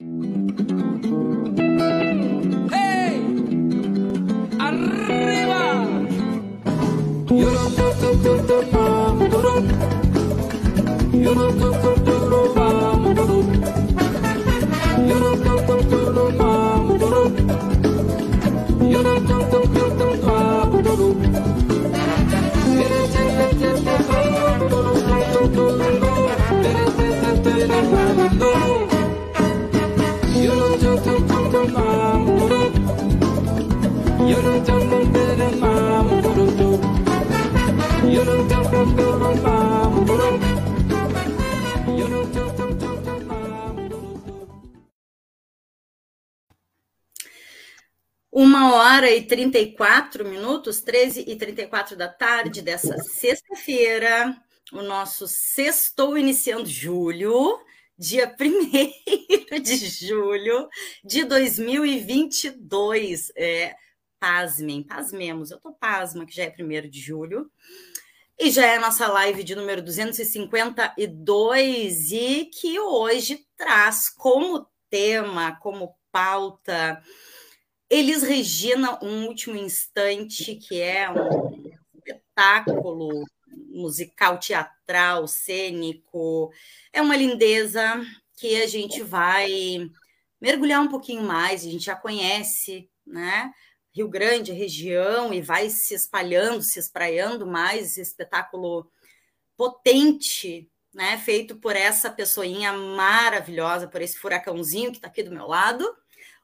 Müzik Uma hora e 34 minutos, 13 e 34 da tarde dessa sexta-feira, o nosso sextou iniciando julho, dia 1 de julho de 2022. É, pasmem, pasmemos, eu tô pasma que já é 1 de julho. E já é a nossa live de número 252 e que hoje traz como tema, como pauta, Elis Regina, um último instante, que é um espetáculo musical, teatral, cênico. É uma lindeza que a gente vai mergulhar um pouquinho mais, a gente já conhece, né? Rio Grande, região, e vai se espalhando, se espraiando mais esse espetáculo potente, né? Feito por essa pessoinha maravilhosa, por esse furacãozinho que está aqui do meu lado,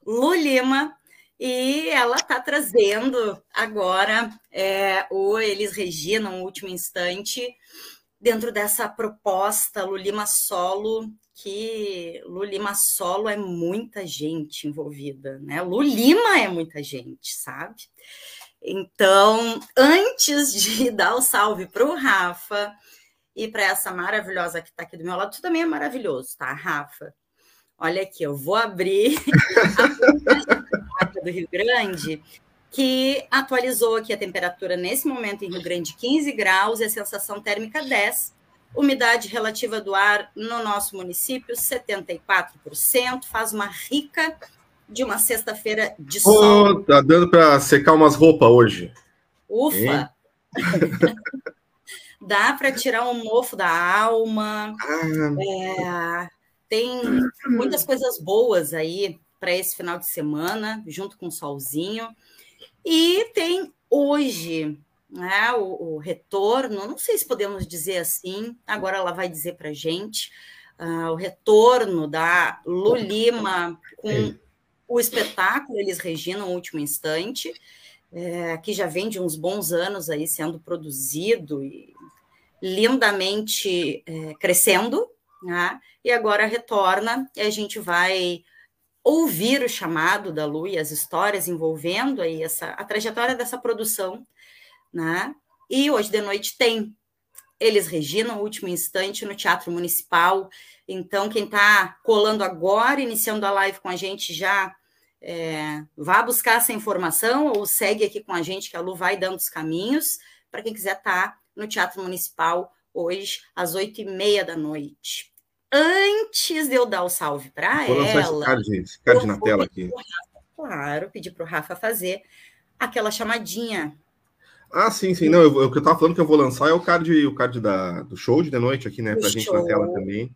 Lu Lima, e ela está trazendo agora é, o Elis Regina, um último instante, dentro dessa proposta Lulima Solo, que Lulima Solo é muita gente envolvida, né? Lulima é muita gente, sabe? Então, antes de dar o salve para o Rafa e para essa maravilhosa que está aqui do meu lado, tu também é maravilhoso, tá, Rafa? Olha aqui, eu vou abrir do Rio Grande, que atualizou aqui a temperatura nesse momento em Rio Grande 15 graus e a sensação térmica 10. Umidade relativa do ar no nosso município 74%, faz uma rica de uma sexta-feira de sol. Oh, tá dando para secar umas roupas hoje. Ufa! Dá para tirar um mofo da alma. Ah. É, tem muitas coisas boas aí para esse final de semana, junto com o solzinho. E tem hoje né, o, o, retorno, não sei se podemos dizer assim, agora ela vai dizer para a gente, uh, o retorno da Lulima com o espetáculo Eles Regina, no último instante, é, que já vem de uns bons anos aí sendo produzido e lindamente é, crescendo, né? e agora retorna e a gente vai ouvir o chamado da Lu e as histórias envolvendo aí essa, a trajetória dessa produção, né? E hoje de noite tem Eles Regina, o último instante, no Teatro Municipal. Então, quem está colando agora, iniciando a live com a gente, já é, vá buscar essa informação ou segue aqui com a gente, que a Lu vai dando os caminhos, para quem quiser estar tá no Teatro Municipal hoje, às oito e meia da noite antes de eu dar o salve para ela. Card, card na tela aqui. Rafa, claro, pedir para o Rafa fazer aquela chamadinha. Ah, sim, sim. Não, eu, o que eu estava falando que eu vou lançar é o card, o card da, do show de noite aqui, né? Para a gente na tela também.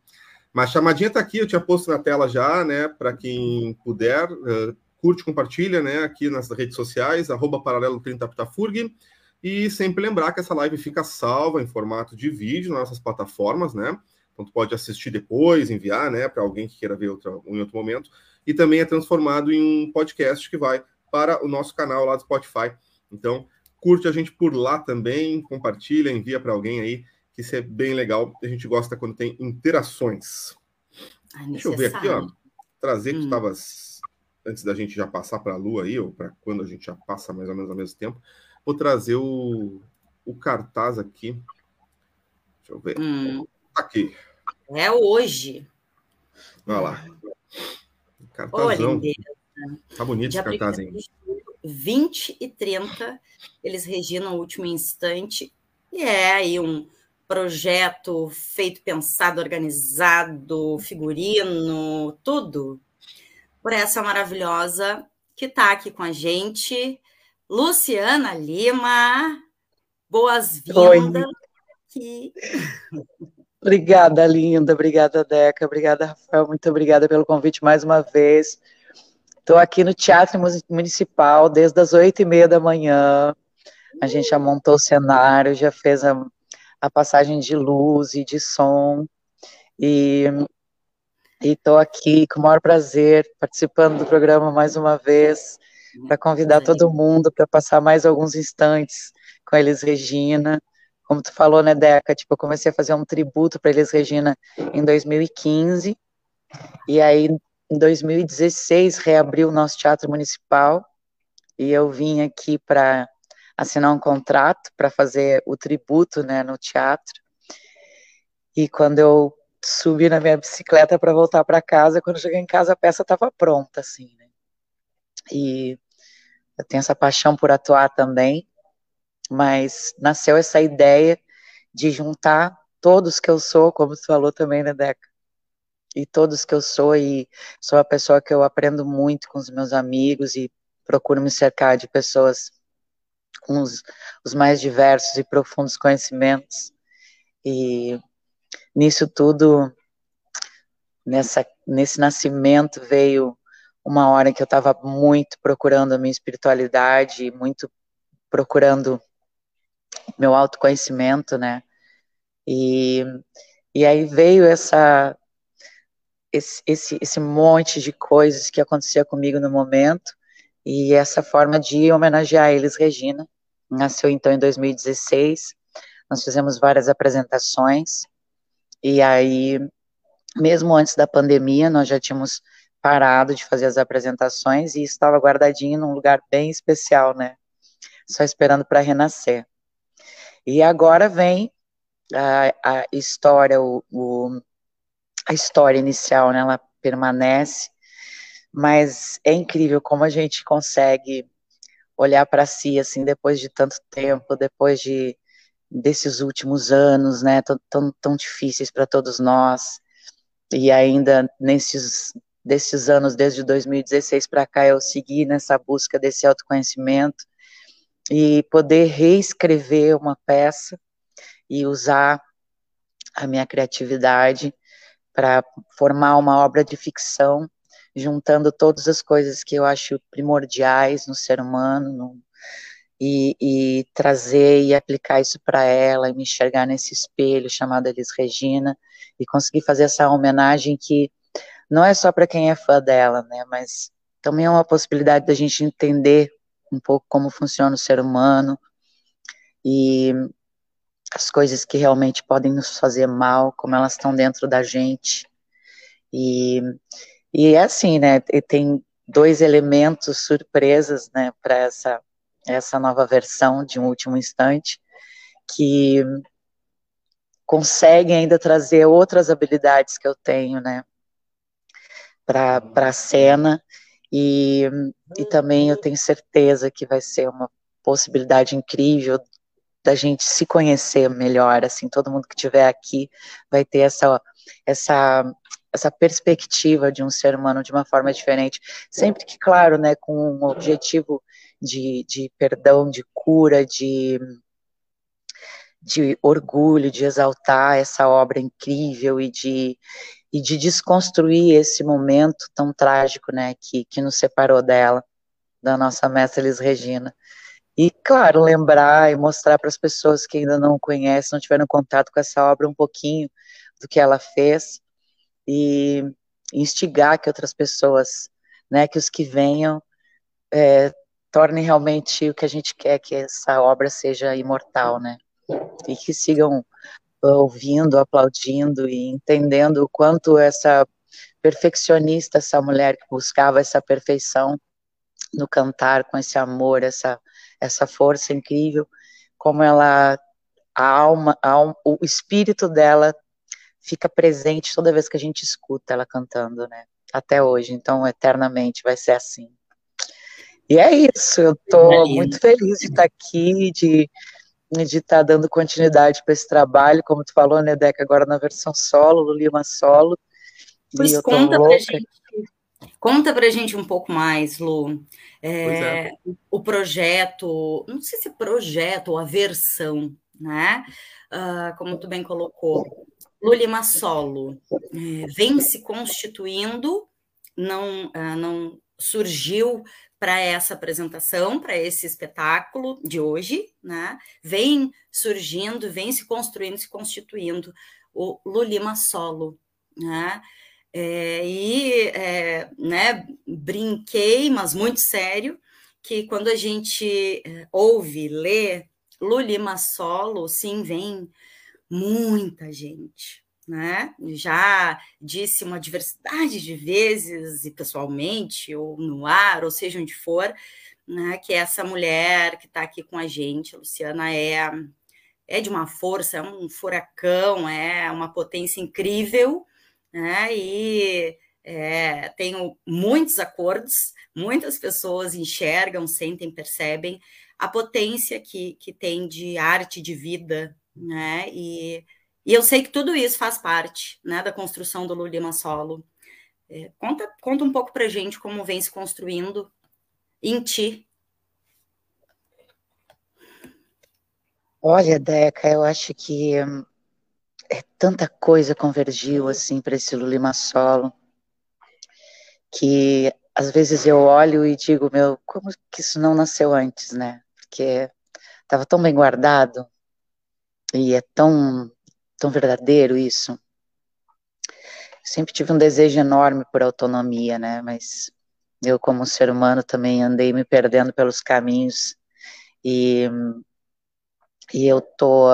Mas a chamadinha está aqui, eu tinha posto na tela já, né? Para quem puder, uh, curte, compartilha, né? Aqui nas redes sociais, arroba paralelo 30 Ptafurg. E sempre lembrar que essa live fica salva em formato de vídeo nas nossas plataformas, né? Então, tu pode assistir depois, enviar, né, para alguém que queira ver outra, em outro momento. E também é transformado em um podcast que vai para o nosso canal lá do Spotify. Então, curte a gente por lá também, compartilha, envia para alguém aí, que isso é bem legal. A gente gosta quando tem interações. Deixa eu ver aqui, ó. Trazer que hum. tu estavas, antes da gente já passar para a Lua aí, ou para quando a gente já passa mais ou menos ao mesmo tempo, vou trazer o, o cartaz aqui. Deixa eu ver. Hum. Aqui. É hoje. Olha lá. Cartazão. Tá bonito esse cartaz, hein? 20 e 30, eles reginam o último instante. E é aí um projeto feito, pensado, organizado, figurino, tudo. por essa maravilhosa que está aqui com a gente, Luciana Lima. Boas-vindas. Obrigada, linda. Obrigada, Deca. Obrigada, Rafael. Muito obrigada pelo convite mais uma vez. Estou aqui no Teatro Municipal desde as oito e meia da manhã. A gente já montou o cenário, já fez a, a passagem de luz e de som. E estou aqui com o maior prazer, participando do programa mais uma vez, para convidar todo mundo para passar mais alguns instantes com eles, Regina. Como tu falou, né, Deca? Tipo, eu comecei a fazer um tributo para eles, Regina, em 2015. E aí, em 2016, reabriu o nosso teatro municipal. E eu vim aqui para assinar um contrato para fazer o tributo, né, no teatro. E quando eu subi na minha bicicleta para voltar para casa. Quando cheguei em casa, a peça estava pronta, assim, né? E eu tenho essa paixão por atuar também, mas nasceu essa ideia de juntar todos que eu sou, como você falou também, né, Deca? E todos que eu sou, e sou uma pessoa que eu aprendo muito com os meus amigos e procuro me cercar de pessoas com os, os mais diversos e profundos conhecimentos. E nisso tudo, nessa, nesse nascimento veio uma hora que eu estava muito procurando a minha espiritualidade, muito procurando meu autoconhecimento, né? E, e aí veio essa esse, esse, esse monte de coisas que acontecia comigo no momento e essa forma de homenagear eles, Regina. Nasceu então em 2016. Nós fizemos várias apresentações e aí, mesmo antes da pandemia, nós já tínhamos parado de fazer as apresentações e estava guardadinho num lugar bem especial, né? Só esperando para renascer. E agora vem a, a história, o, o, a história inicial, né? Ela permanece, mas é incrível como a gente consegue olhar para si assim depois de tanto tempo, depois de desses últimos anos, né, tão, tão, tão difíceis para todos nós, e ainda nesses desses anos, desde 2016 para cá, eu segui nessa busca desse autoconhecimento e poder reescrever uma peça e usar a minha criatividade para formar uma obra de ficção, juntando todas as coisas que eu acho primordiais no ser humano, no, e, e trazer e aplicar isso para ela e me enxergar nesse espelho chamado Elis Regina e conseguir fazer essa homenagem que não é só para quem é fã dela, né, mas também é uma possibilidade da gente entender um pouco como funciona o ser humano e as coisas que realmente podem nos fazer mal, como elas estão dentro da gente. E, e é assim, né? Tem dois elementos surpresas, né, para essa essa nova versão de um último instante, que consegue ainda trazer outras habilidades que eu tenho, né, para a cena, e, e também eu tenho certeza que vai ser uma possibilidade incrível da gente se conhecer melhor, assim, todo mundo que estiver aqui vai ter essa, essa, essa perspectiva de um ser humano de uma forma diferente, sempre que, claro, né, com um objetivo de, de perdão, de cura, de, de orgulho, de exaltar essa obra incrível e de, e de desconstruir esse momento tão trágico, né, que, que nos separou dela, da nossa mestra Elis Regina. E, claro, lembrar e mostrar para as pessoas que ainda não conhecem, não tiveram contato com essa obra, um pouquinho do que ela fez e instigar que outras pessoas, né, que os que venham é, torne realmente o que a gente quer que essa obra seja imortal, né? E que sigam ouvindo, aplaudindo e entendendo o quanto essa perfeccionista, essa mulher que buscava essa perfeição no cantar, com esse amor, essa essa força incrível, como ela a alma, a alma, o espírito dela fica presente toda vez que a gente escuta ela cantando, né? Até hoje, então eternamente vai ser assim. E é isso, eu estou muito feliz de estar aqui, de de estar tá dando continuidade para esse trabalho, como tu falou, né, Deca, agora na versão solo, Lima solo. Pois conta louca. pra gente Conta para a gente um pouco mais, Lu. É, é. O projeto, não sei se é projeto ou a versão, né? Uh, como tu bem colocou, Lulima Solo é, vem se constituindo, não, uh, não surgiu para essa apresentação, para esse espetáculo de hoje, né? Vem surgindo, vem se construindo, se constituindo o Lulima Solo, né? É, e é, né, brinquei, mas muito sério, que quando a gente é, ouve, lê Lulima Solo, sim, vem muita gente, né? Já disse uma diversidade de vezes, e pessoalmente, ou no ar, ou seja onde for, né, que essa mulher que está aqui com a gente, a Luciana, é, é de uma força, é um furacão, é uma potência incrível, né? E é, tenho muitos acordos, muitas pessoas enxergam, sentem, percebem a potência que, que tem de arte, de vida, né? E, e eu sei que tudo isso faz parte né, da construção do Lulima Solo. É, conta, conta um pouco para gente como vem se construindo em ti. Olha, Deca, eu acho que hum, é, tanta coisa convergiu assim para esse Lulima Solo que às vezes eu olho e digo, meu, como que isso não nasceu antes, né? Porque estava tão bem guardado e é tão tão verdadeiro isso. Sempre tive um desejo enorme por autonomia, né? Mas eu, como ser humano, também andei me perdendo pelos caminhos e, e eu tô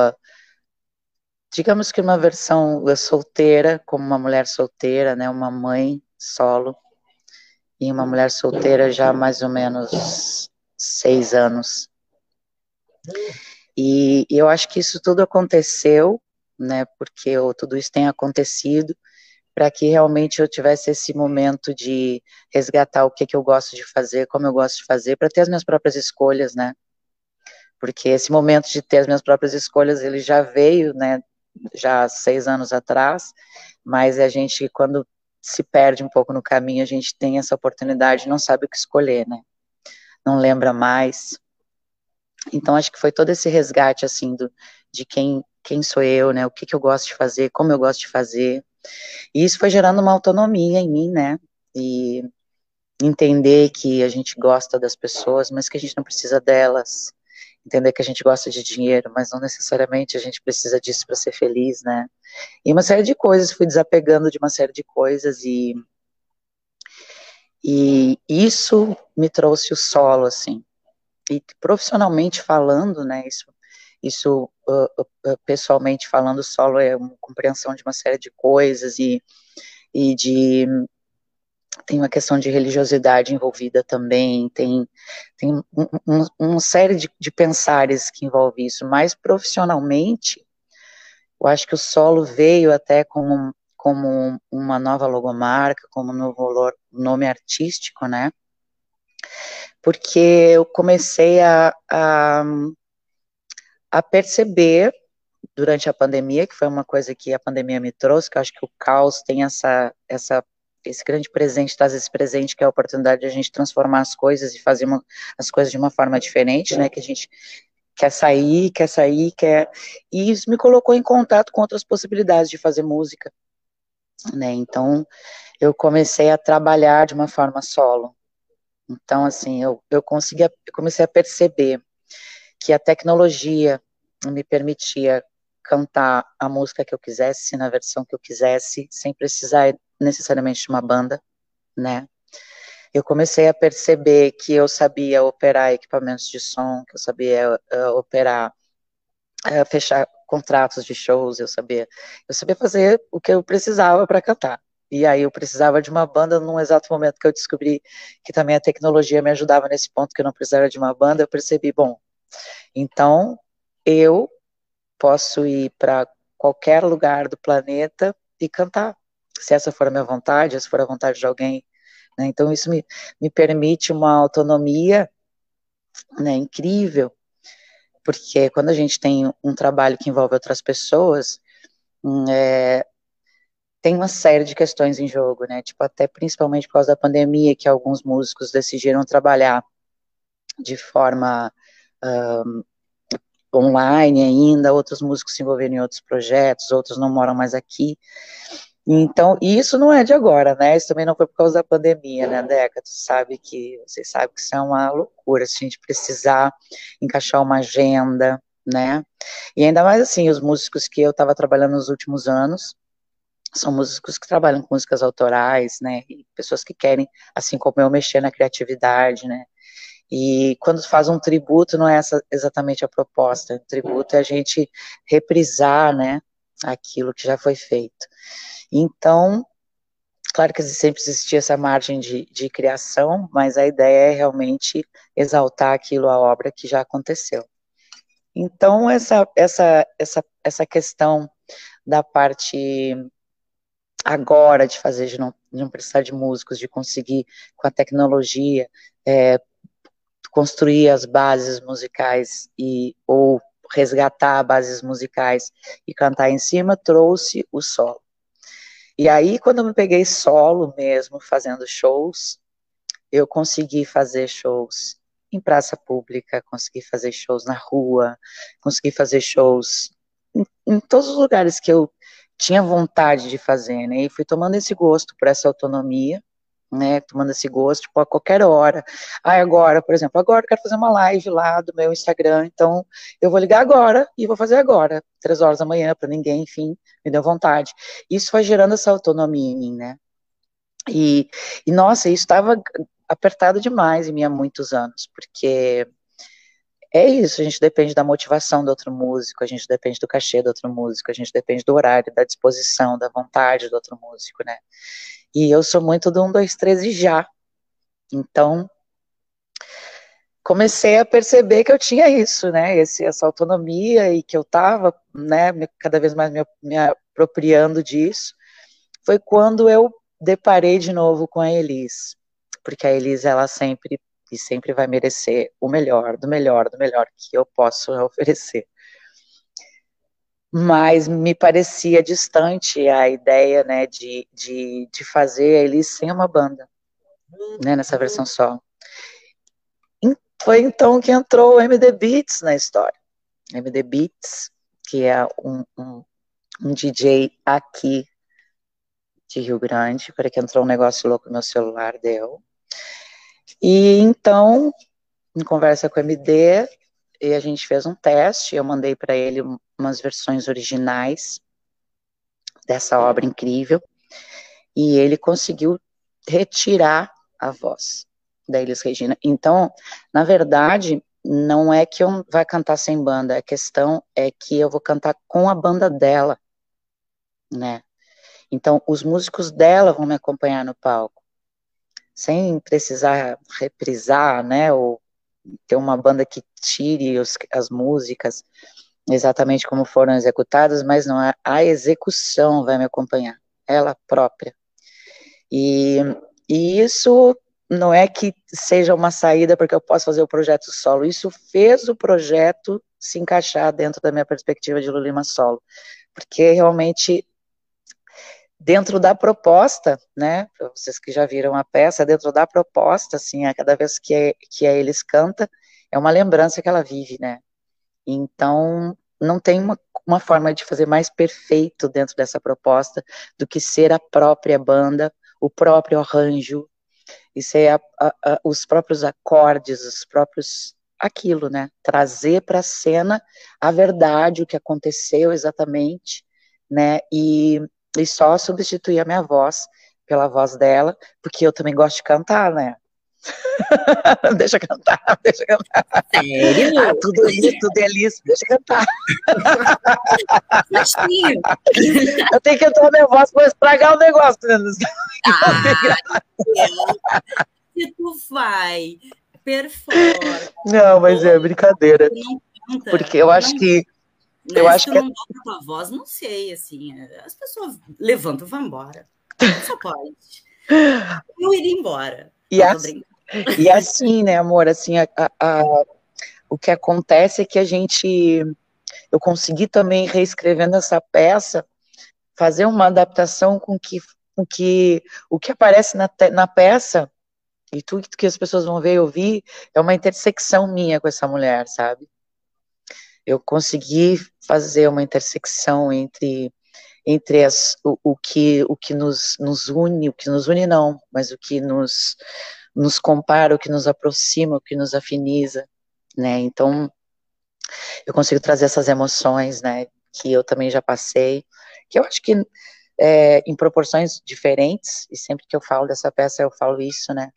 digamos que uma versão solteira, como uma mulher solteira, né, uma mãe solo, e uma mulher solteira já há mais ou menos seis anos. E, eu acho que isso tudo aconteceu, né, porque eu, tudo isso tem acontecido, para que realmente eu tivesse esse momento de resgatar o que, que eu gosto de fazer, como eu gosto de fazer, para ter as minhas próprias escolhas, né, porque esse momento de ter as minhas próprias escolhas, ele já veio, né, já seis anos atrás, mas a gente, quando se perde um pouco no caminho, a gente tem essa oportunidade, não sabe o que escolher, né? Não lembra mais. Então, acho que foi todo esse resgate, assim, do, de quem, quem sou eu, né? O que, que eu gosto de fazer, como eu gosto de fazer. E isso foi gerando uma autonomia em mim, né? E entender que a gente gosta das pessoas, mas que a gente não precisa delas, entender que a gente gosta de dinheiro, mas não necessariamente a gente precisa disso para ser feliz, né? E uma série de coisas, fui desapegando de uma série de coisas e e isso me trouxe o solo, assim. E profissionalmente falando, né, isso, isso uh, pessoalmente falando, solo é uma compreensão de uma série de coisas e, e de tem uma questão de religiosidade envolvida também, tem, tem um, um, uma série de, de pensares que envolve isso, mas profissionalmente, eu acho que o solo veio até como, como uma nova logomarca, como um novo nome artístico, né? Porque eu comecei a, a, a perceber durante a pandemia, que foi uma coisa que a pandemia me trouxe, que eu acho que o caos tem essa, essa esse grande presente, traz esse presente que é a oportunidade de a gente transformar as coisas e fazer uma, as coisas de uma forma diferente, né, que a gente quer sair, quer sair, quer, e isso me colocou em contato com outras possibilidades de fazer música, né, então eu comecei a trabalhar de uma forma solo, então assim, eu, eu consegui, eu comecei a perceber que a tecnologia me permitia cantar a música que eu quisesse, na versão que eu quisesse, sem precisar necessariamente de uma banda, né? Eu comecei a perceber que eu sabia operar equipamentos de som, que eu sabia uh, operar, uh, fechar contratos de shows, eu sabia, eu sabia fazer o que eu precisava para cantar. E aí eu precisava de uma banda num exato momento que eu descobri que também a tecnologia me ajudava nesse ponto que eu não precisava de uma banda, eu percebi, bom, então eu posso ir para qualquer lugar do planeta e cantar se essa for a minha vontade, se for a vontade de alguém. Né? Então, isso me, me permite uma autonomia né, incrível, porque quando a gente tem um trabalho que envolve outras pessoas, hum, é, tem uma série de questões em jogo, né? Tipo, até principalmente por causa da pandemia, que alguns músicos decidiram trabalhar de forma um, online ainda, outros músicos se envolveram em outros projetos, outros não moram mais aqui. Então, isso não é de agora, né? Isso também não foi por causa da pandemia, né, Deca? Tu sabe que, você sabe que isso é uma loucura, se a gente precisar encaixar uma agenda, né? E ainda mais assim, os músicos que eu estava trabalhando nos últimos anos, são músicos que trabalham com músicas autorais, né? E pessoas que querem, assim como eu, mexer na criatividade, né? E quando faz um tributo, não é essa exatamente a proposta. O tributo é a gente reprisar, né? Aquilo que já foi feito. Então, claro que sempre existia essa margem de, de criação, mas a ideia é realmente exaltar aquilo, a obra que já aconteceu. Então, essa, essa, essa, essa questão da parte agora de fazer, de não, de não precisar de músicos, de conseguir, com a tecnologia, é, construir as bases musicais e ou resgatar bases musicais e cantar em cima, trouxe o solo. E aí, quando eu me peguei solo mesmo, fazendo shows, eu consegui fazer shows em praça pública, consegui fazer shows na rua, consegui fazer shows em, em todos os lugares que eu tinha vontade de fazer, né? E fui tomando esse gosto por essa autonomia, né? Tomando esse gosto, tipo, a qualquer hora. Ah, agora, por exemplo, agora eu quero fazer uma live lá do meu Instagram, então eu vou ligar agora e vou fazer agora, três horas da manhã, para ninguém, enfim, me deu vontade. Isso foi gerando essa autonomia em mim, né? E, e nossa, isso estava apertado demais em mim há muitos anos, porque é isso, a gente depende da motivação do outro músico, a gente depende do cachê do outro músico, a gente depende do horário, da disposição, da vontade do outro músico, né? E eu sou muito do 1, 2, 3 e já. Então, comecei a perceber que eu tinha isso, né? Esse, essa autonomia e que eu estava, né, cada vez mais me, me apropriando disso. Foi quando eu deparei de novo com a Elis, porque a Elis, ela sempre e sempre vai merecer o melhor, do melhor, do melhor que eu posso oferecer. Mas me parecia distante a ideia, né, de, de, de fazer ele sem uma banda, né, nessa versão só. Foi então que entrou o MD Beats na história. MD Beats, que é um, um, um DJ aqui de Rio Grande, para que entrou um negócio louco no meu celular, deu. E então, em conversa com o MD, e a gente fez um teste, eu mandei para ele umas versões originais dessa obra incrível, e ele conseguiu retirar a voz da Elis Regina. Então, na verdade, não é que eu vá cantar sem banda, a questão é que eu vou cantar com a banda dela, né? Então, os músicos dela vão me acompanhar no palco sem precisar reprisar, né, ou ter uma banda que tire os, as músicas exatamente como foram executadas, mas não, a, a execução vai me acompanhar, ela própria. E, e isso não é que seja uma saída porque eu posso fazer o projeto solo, isso fez o projeto se encaixar dentro da minha perspectiva de Lulima solo, porque realmente dentro da proposta, né, para vocês que já viram a peça, dentro da proposta, assim, a cada vez que, é, que a eles canta, é uma lembrança que ela vive, né, então não tem uma, uma forma de fazer mais perfeito dentro dessa proposta do que ser a própria banda, o próprio arranjo, e ser a, a, a, os próprios acordes, os próprios aquilo, né, trazer para a cena a verdade, o que aconteceu exatamente, né, e e só substituir a minha voz pela voz dela, porque eu também gosto de cantar, né? deixa cantar, deixa cantar. Sério? Ah, tudo isso, tudo é liso, deixa cantar. eu tenho que entrar minha voz para estragar o negócio. Né? Ah, se tu vai performa. Não, mas é brincadeira. Porque eu acho que eu acho que não dá tua voz, não sei, assim, as pessoas levantam e vão embora. Só pode. Eu iria embora. E, assim, e assim, né, amor, assim, a, a, a, o que acontece é que a gente, eu consegui também reescrevendo essa peça, fazer uma adaptação com que, com que o que aparece na, na peça e tudo que as pessoas vão ver e ouvir é uma intersecção minha com essa mulher, sabe? Eu consegui fazer uma intersecção entre entre as, o, o que o que nos, nos une, o que nos une não, mas o que nos nos compara, o que nos aproxima, o que nos afiniza, né? Então eu consigo trazer essas emoções, né? Que eu também já passei, que eu acho que é, em proporções diferentes, e sempre que eu falo dessa peça eu falo isso, né?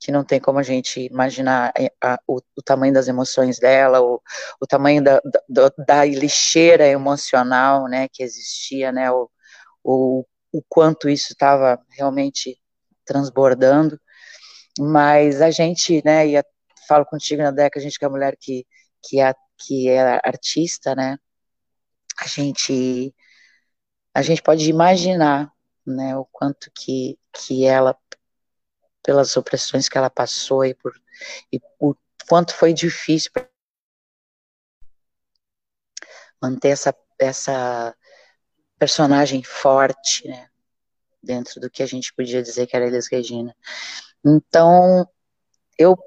Que não tem como a gente imaginar a, eh, a, o, o, tamanho das emoções dela, o, o tamanho da, da, da, lixeira emocional, né, que existia, né, o, o, o quanto isso estava realmente transbordando, mas a gente, né, e a, falo contigo, na década, a gente que é mulher que, que, é, que é artista, né, a gente, a gente pode imaginar, né, o quanto que, que ela pelas opressões que ela passou e por e quanto foi difícil manter essa essa personagem forte, né, dentro do que a gente podia dizer que era Elis Regina. Então, eu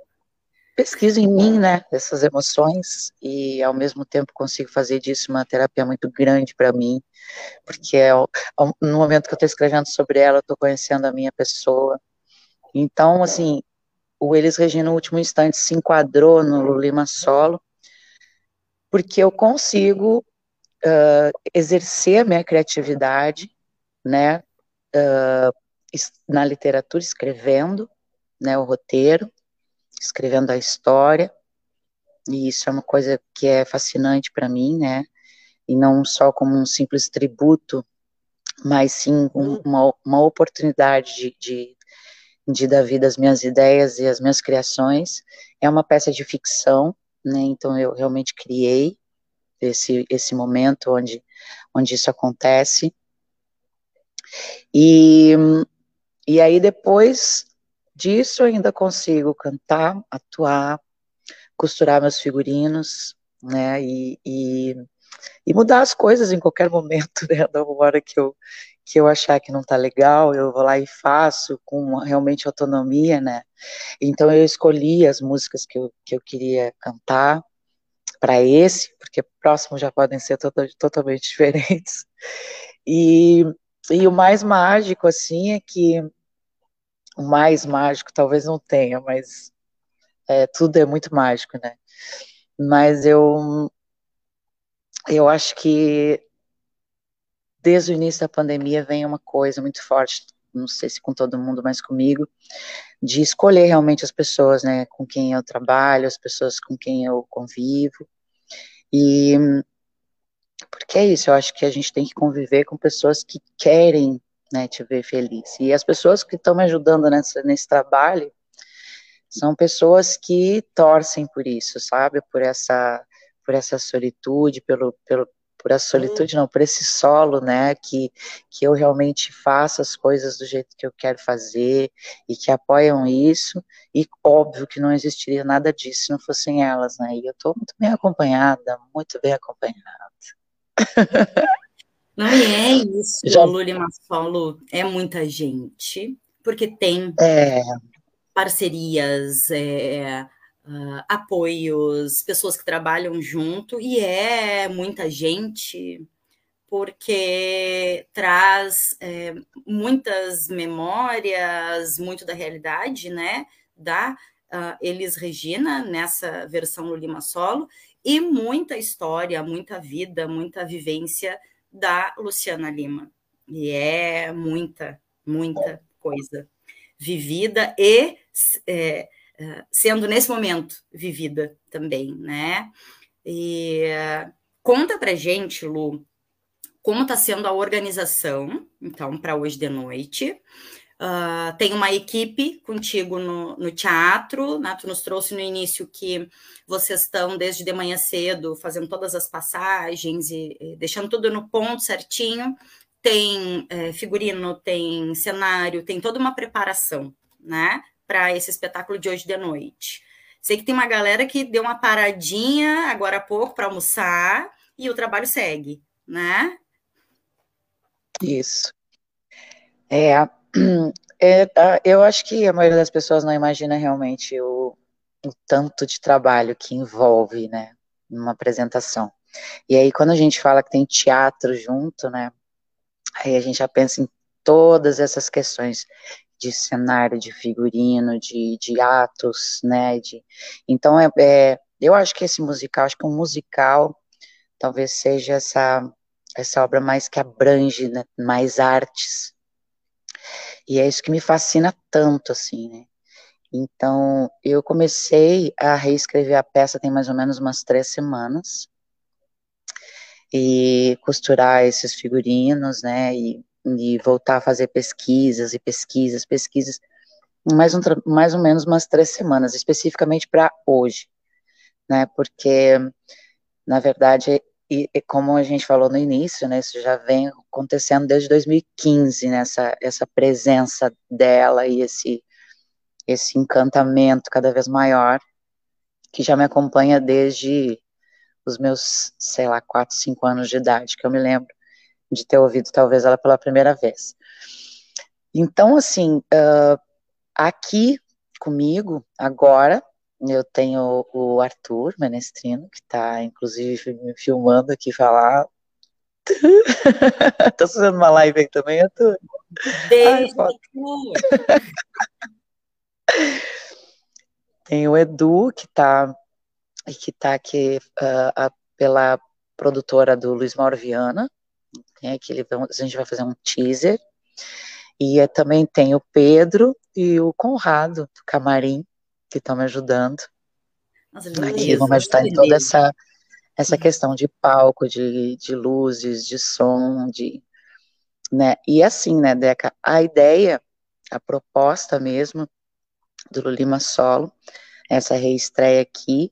pesquiso em mim, né, essas emoções e ao mesmo tempo consigo fazer disso uma terapia muito grande para mim, porque é, no momento que eu estou escrevendo sobre ela, eu estou conhecendo a minha pessoa, então, assim, o Elis Regina, no último instante, se enquadrou no Lima Solo, porque eu consigo uh, exercer a minha criatividade, né, uh, na literatura, escrevendo, né, o roteiro, escrevendo a história, e isso é uma coisa que é fascinante para mim, né, e não só como um simples tributo, mas sim uma, uma oportunidade de, de de dar vida às minhas ideias e às minhas criações. É uma peça de ficção, né? Então eu realmente criei esse esse momento onde onde isso acontece. E e aí depois disso ainda consigo cantar, atuar, costurar meus figurinos, né? E, e, e mudar as coisas em qualquer momento, né? Da hora que eu que eu achar que não está legal, eu vou lá e faço com realmente autonomia, né? Então eu escolhi as músicas que eu, que eu queria cantar para esse, porque próximo já podem ser total, totalmente diferentes. E, e o mais mágico, assim, é que o mais mágico talvez não tenha, mas é, tudo é muito mágico, né? Mas eu, eu acho que desde o início da pandemia vem uma coisa muito forte, não sei se com todo mundo, mas comigo, de escolher realmente as pessoas, né, com quem eu trabalho, as pessoas com quem eu convivo, e porque é isso, eu acho que a gente tem que conviver com pessoas que querem, né, te ver feliz, e as pessoas que estão me ajudando nessa, nesse trabalho, são pessoas que torcem por isso, sabe, por essa, por essa solitude, pelo, pelo, por essa solitude, não, por esse solo, né, que, que eu realmente faço as coisas do jeito que eu quero fazer e que apoiam isso, e óbvio que não existiria nada disso se não fossem elas, né, e eu estou muito bem acompanhada, muito bem acompanhada. Não, e é isso, Já... Luli Massolo, é muita gente, porque tem é... parcerias, é, uh, apoios, pessoas que trabalham junto, e é muita gente, porque traz é, muitas memórias, muito da realidade, né, da uh, Elis Regina, nessa versão no Lima Solo, e muita história, muita vida, muita vivência da Luciana Lima. E é muita, muita coisa vivida e é, sendo nesse momento vivida também, né? E conta pra gente, Lu, como está sendo a organização, então, para hoje de noite. Uh, tem uma equipe contigo no, no teatro, né? Tu nos trouxe no início que vocês estão desde de manhã cedo fazendo todas as passagens e, e deixando tudo no ponto certinho. Tem é, figurino, tem cenário, tem toda uma preparação, né? Para esse espetáculo de hoje de noite. Sei que tem uma galera que deu uma paradinha agora há pouco para almoçar e o trabalho segue, né? Isso. É, é, eu acho que a maioria das pessoas não imagina realmente o, o tanto de trabalho que envolve, né, uma apresentação. E aí, quando a gente fala que tem teatro junto, né, aí a gente já pensa em todas essas questões de cenário, de figurino, de, de atos, né, de, então é, é, eu acho que esse musical, acho que um musical talvez seja essa, essa obra mais que abrange né, mais artes, e é isso que me fascina tanto, assim, né, então, eu comecei a reescrever a peça tem mais ou menos umas três semanas, e costurar esses figurinos, né, e, e voltar a fazer pesquisas e pesquisas, pesquisas, mais, um, mais ou menos umas três semanas, especificamente para hoje, né, porque, na verdade, e, e, como a gente falou no início, né, isso já vem acontecendo desde 2015, né, essa, essa presença dela e esse, esse encantamento cada vez maior, que já me acompanha desde os meus, sei lá, 4, 5 anos de idade, que eu me lembro de ter ouvido talvez ela pela primeira vez. Então, assim, uh, aqui comigo, agora, eu tenho o Arthur Menestrino, que está, inclusive, me filmando aqui falar. Tô fazendo uma live aí também, Arthur. Beijo, Tem o Edu, que está que tá aqui uh, pela produtora do Luiz Mauro Viana, né, que ele, a gente vai fazer um teaser, e é, também tem o Pedro e o Conrado, do Camarim, que estão me ajudando. Nossa, aqui vão me ajudar em toda essa, essa questão de palco, de, de luzes, de som, de, né, e assim, né, Deca, a ideia, a proposta mesmo do Lima Solo, essa reestreia aqui,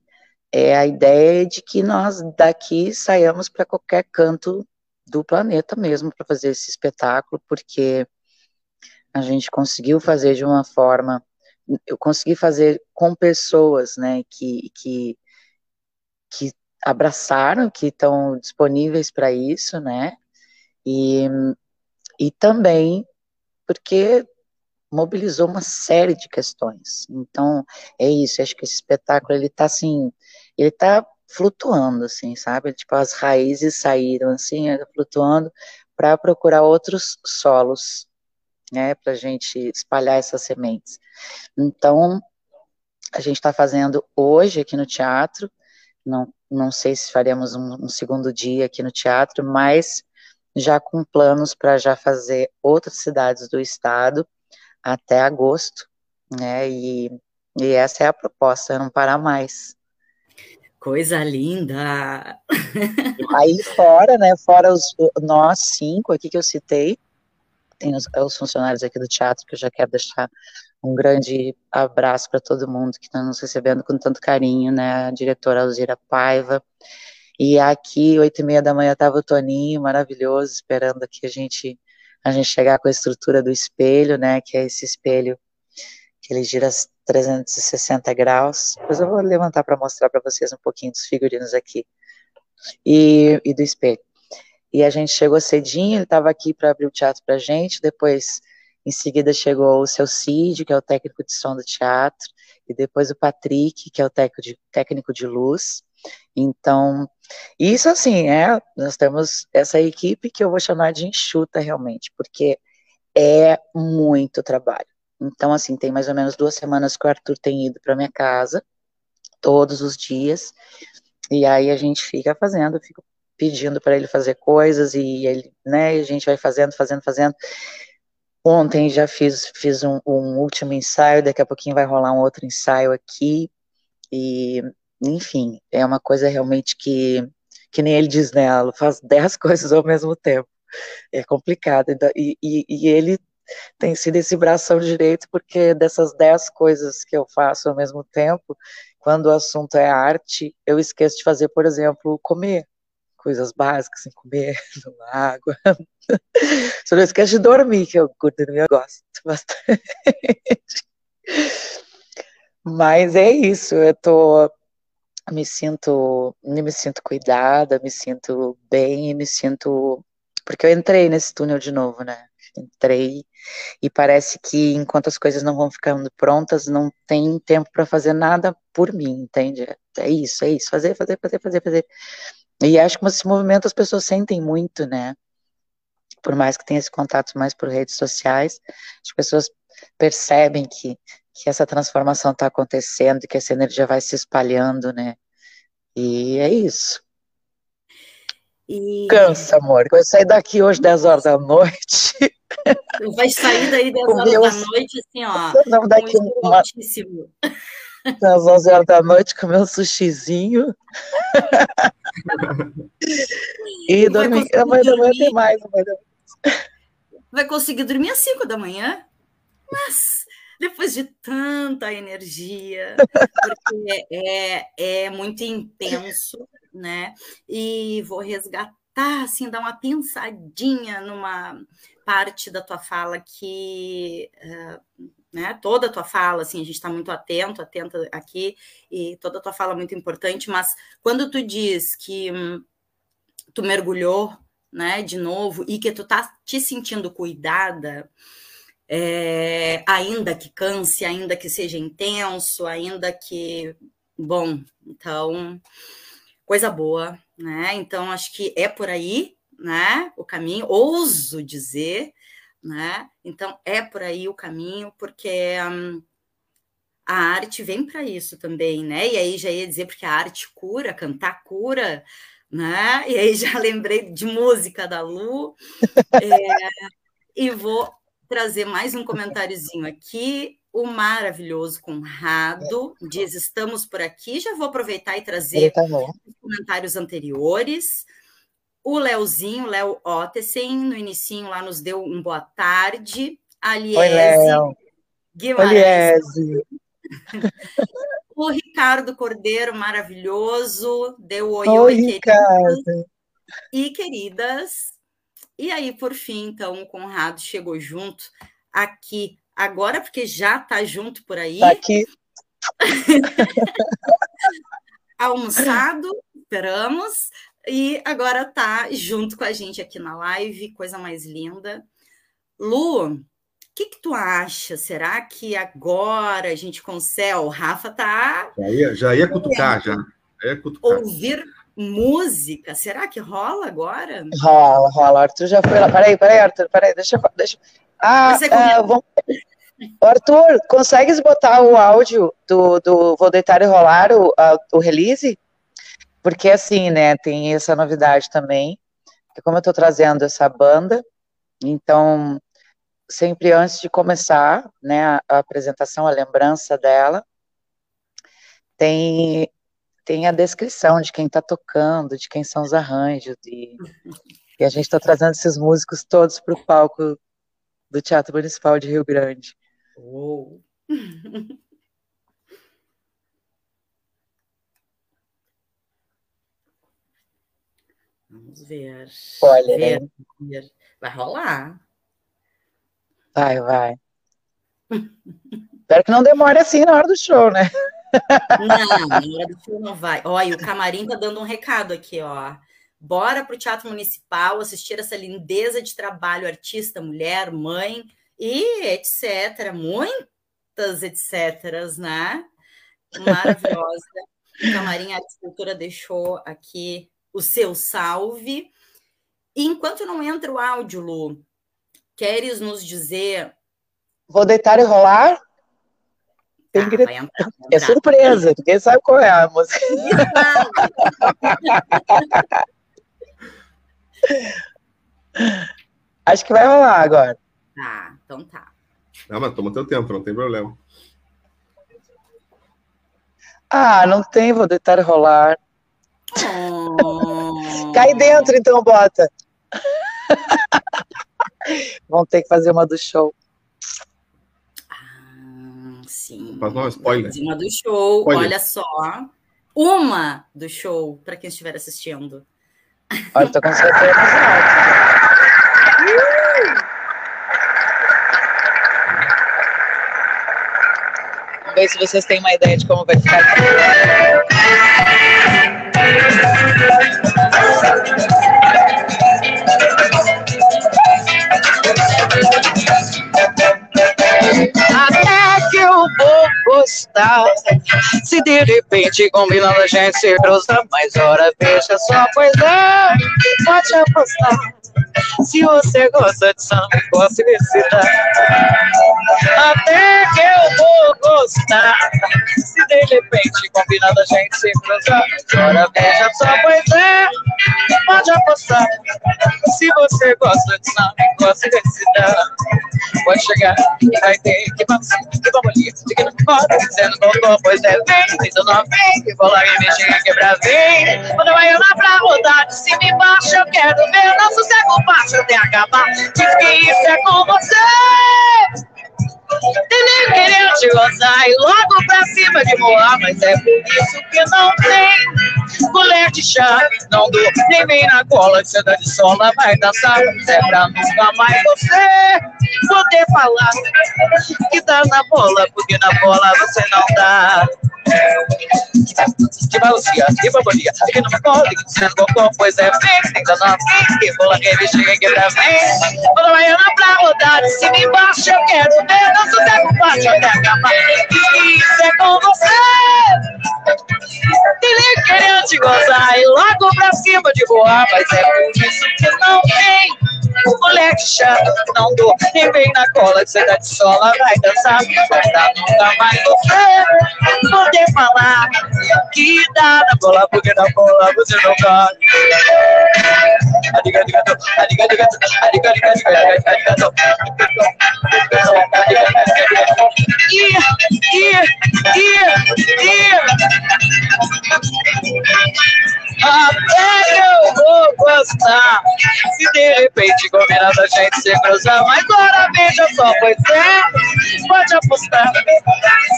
é a ideia de que nós daqui saiamos para qualquer canto do planeta mesmo para fazer esse espetáculo, porque a gente conseguiu fazer de uma forma, eu consegui fazer com pessoas, né, que, que, que abraçaram, que estão disponíveis para isso, né, e, e também porque mobilizou uma série de questões. Então, é isso, acho que esse espetáculo, ele está assim, ele está flutuando, assim, sabe? Tipo, as raízes saíram, assim, flutuando para procurar outros solos, né, para a gente espalhar essas sementes. Então, a gente está fazendo hoje aqui no teatro, não, não sei se faremos um, um segundo dia aqui no teatro, mas já com planos para já fazer outras cidades do estado até agosto, né, e, e essa é a proposta, não parar mais. Coisa linda! Aí fora, né? Fora os, nós cinco aqui que eu citei, tem os, os, funcionários aqui do teatro, que eu já quero deixar um grande abraço para todo mundo que está nos recebendo com tanto carinho, né? A diretora Alzira Paiva. E aqui, oito e meia da manhã, estava o Toninho, maravilhoso, esperando aqui a gente, a gente chegar com a estrutura do espelho, né? Que é esse espelho ele gira 360 graus. Depois eu vou levantar para mostrar para vocês um pouquinho dos figurinos aqui e, e do espelho. E a gente chegou cedinho, ele estava aqui para abrir o teatro para gente, depois, em seguida, chegou o seu Cid, que é o técnico de som do teatro, e depois o Patrick, que é o técnico de, técnico de luz. Então, isso assim, é, nós temos essa equipe que eu vou chamar de enxuta realmente, porque é muito trabalho. Então, assim, tem mais ou menos duas semanas que o Arthur tem ido para minha casa, todos os dias, e aí a gente fica fazendo, fico pedindo para ele fazer coisas, e ele, né, a gente vai fazendo, fazendo, fazendo. Ontem já fiz, fiz um, um último ensaio, daqui a pouquinho vai rolar um outro ensaio aqui, e, enfim, é uma coisa realmente que, que nem ele diz, né, ela faz dez coisas ao mesmo tempo. É complicado, e, e, e ele tem sido esse bração direito, porque dessas dez coisas que eu faço ao mesmo tempo, quando o assunto é arte, eu esqueço de fazer, por exemplo, comer. Coisas básicas, assim, comer, água. Só não esqueço de dormir, que eu curto eu gosto bastante. Mas é isso, eu tô me sinto, me sinto cuidada, me sinto bem, me sinto porque eu entrei nesse túnel de novo, né? Entrei e parece que enquanto as coisas não vão ficando prontas, não tem tempo para fazer nada por mim, entende? É isso, é isso, fazer, fazer, fazer, fazer, fazer. E acho que esse movimento as pessoas sentem muito, né? Por mais que tenha esse contato mais por redes sociais, as pessoas percebem que, que essa transformação está acontecendo, que essa energia vai se espalhando, né? E é isso. E... Cansa, amor. Eu sair daqui hoje 10 horas da noite. Vai sair daí 10 horas meu... da noite, assim, ó. Não, daqui um uma... Às 11 horas da noite, comer um sushizinho. e dormir. Amanhã da manhã tem mais. Vai conseguir dormir às 5 da manhã? Mas depois de tanta energia, porque é, é muito intenso, né? E vou resgatar, assim, dar uma pensadinha numa parte da tua fala que. Uh, né, toda a tua fala, assim, a gente está muito atento, atenta aqui, e toda a tua fala é muito importante, mas quando tu diz que hum, tu mergulhou, né, de novo, e que tu tá te sentindo cuidada, é, ainda que canse, ainda que seja intenso, ainda que. Bom, então, coisa boa, né? Então, acho que é por aí, né? O caminho, ouso dizer, né? Então, é por aí o caminho, porque. Hum, a arte vem para isso também, né? E aí já ia dizer porque a arte cura, cantar cura, né? E aí já lembrei de música da Lu. É, e vou trazer mais um comentáriozinho aqui. O maravilhoso Conrado diz: estamos por aqui. Já vou aproveitar e trazer tá os comentários anteriores. O Leozinho, Léo Ottesen, no inicinho lá nos deu um boa tarde. Aliese Guimarães. o Ricardo Cordeiro, maravilhoso, deu oi, oi, oi Ricardo. E queridas, e aí, por fim, então, o Conrado chegou junto aqui agora, porque já está junto por aí. Tá aqui. Almoçado, esperamos. E agora está junto com a gente aqui na live, coisa mais linda. Lu, o que, que tu acha? Será que agora a gente consegue? O Rafa tá. Já ia, já ia cutucar, já. já ia cutucar. Ouvir música. Será que rola agora? Rola, rola. Arthur já foi lá. Peraí, peraí, Arthur, peraí, deixa eu. Deixa... Ah, ah vamos... Arthur, consegues botar o áudio do, do Vou Deitar e Rolar, o, a, o release? Porque assim, né, tem essa novidade também, que como eu estou trazendo essa banda, então, sempre antes de começar, né, a, a apresentação, a lembrança dela, tem tem a descrição de quem está tocando, de quem são os arranjos, e, e a gente está trazendo esses músicos todos para o palco do Teatro Municipal de Rio Grande. Oh. Vamos ver. Olha, ver, ver. vai rolar. Vai, vai. Espero que não demore assim na hora do show, né? Não, na hora do show não vai. Olha, o camarim tá dando um recado aqui, ó. Bora para o Teatro Municipal assistir essa lindeza de trabalho, artista, mulher, mãe e etc. Muitas etc, né? Maravilhosa. Camarim Arte Cultura deixou aqui o seu salve. E enquanto não entra o áudio, Lu, queres nos dizer. Vou deitar e rolar? Tem que... entrar, é surpresa, ninguém sabe qual é a música. Acho que vai rolar agora. Tá, então tá. Não, mas toma teu tempo, não tem problema. Ah, não tem, vou deitar rolar. Oh. Cai dentro, então, bota. Vão ter que fazer uma do show. Sim. Faz um spoiler. Uma do show, spoiler. olha só. Uma do show, para quem estiver assistindo. Olha, tô com certeza. ver se vocês têm uma ideia de como vai ficar. Até que eu vou gostar se de repente combinando a gente se cruzar, mas ora só, pois é, pode apostar. Se você gosta de samba, gosta de cidade. Até que eu vou gostar. Se de repente combinando a gente se cruzar, agora veja só, pois é, pode apostar. Se você gosta de samba, gosta de cidade. Pode chegar vai ter que vamos, que vamos ali, de que não pode, dizendo não pois é, vem, dizendo não vem, que vou lá e mexer, quebrar, vem. Quando vai lá pra rodar, de cima e baixo, eu quero ver nosso cego baixo até acabar. Diz que isso é com você. Tem nem querer te gozar e logo pra cima de voar, mas é por isso que não tem colher de chá. Não dou nem vem na cola, de seda de sola vai dançar. É pra nunca mais você poder falar que dá na bola, porque na bola você não dá. Que balancia, que babolia, que não me cola, que dizendo cocô, pois é, vem, tem que não vem, que bola que me chega, que pra vem. Quando vai andar pra rodar, de cima e embaixo, eu quero ver nosso tempo baixo até acabar. E isso é com você. Tem querendo te gozar e logo pra cima de voar, mas é por isso que não tem. O moleque chato, não dou, nem vem na cola, que você tá de sola, vai dançar, vai dar nunca mais você poder falar que dá na bola, porque na bola você não vai. Arigato, arigato, arigato, arigato, arigato, arigato. Ia, ia, ia, ia. Até eu vou gostar. Se de repente combinado a gente se cruzar, mas agora veja só, pois é, pode apostar.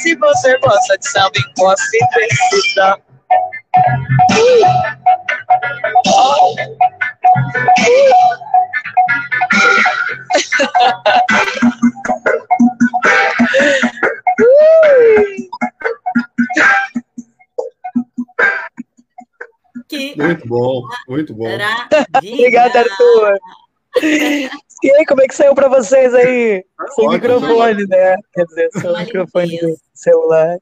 Se você gosta de samba, e precisa. Que muito bom, muito bom. Obrigada, Arthur. E aí, como é que saiu para vocês aí? Sem microfone, né? Quer dizer, seu microfone do celular.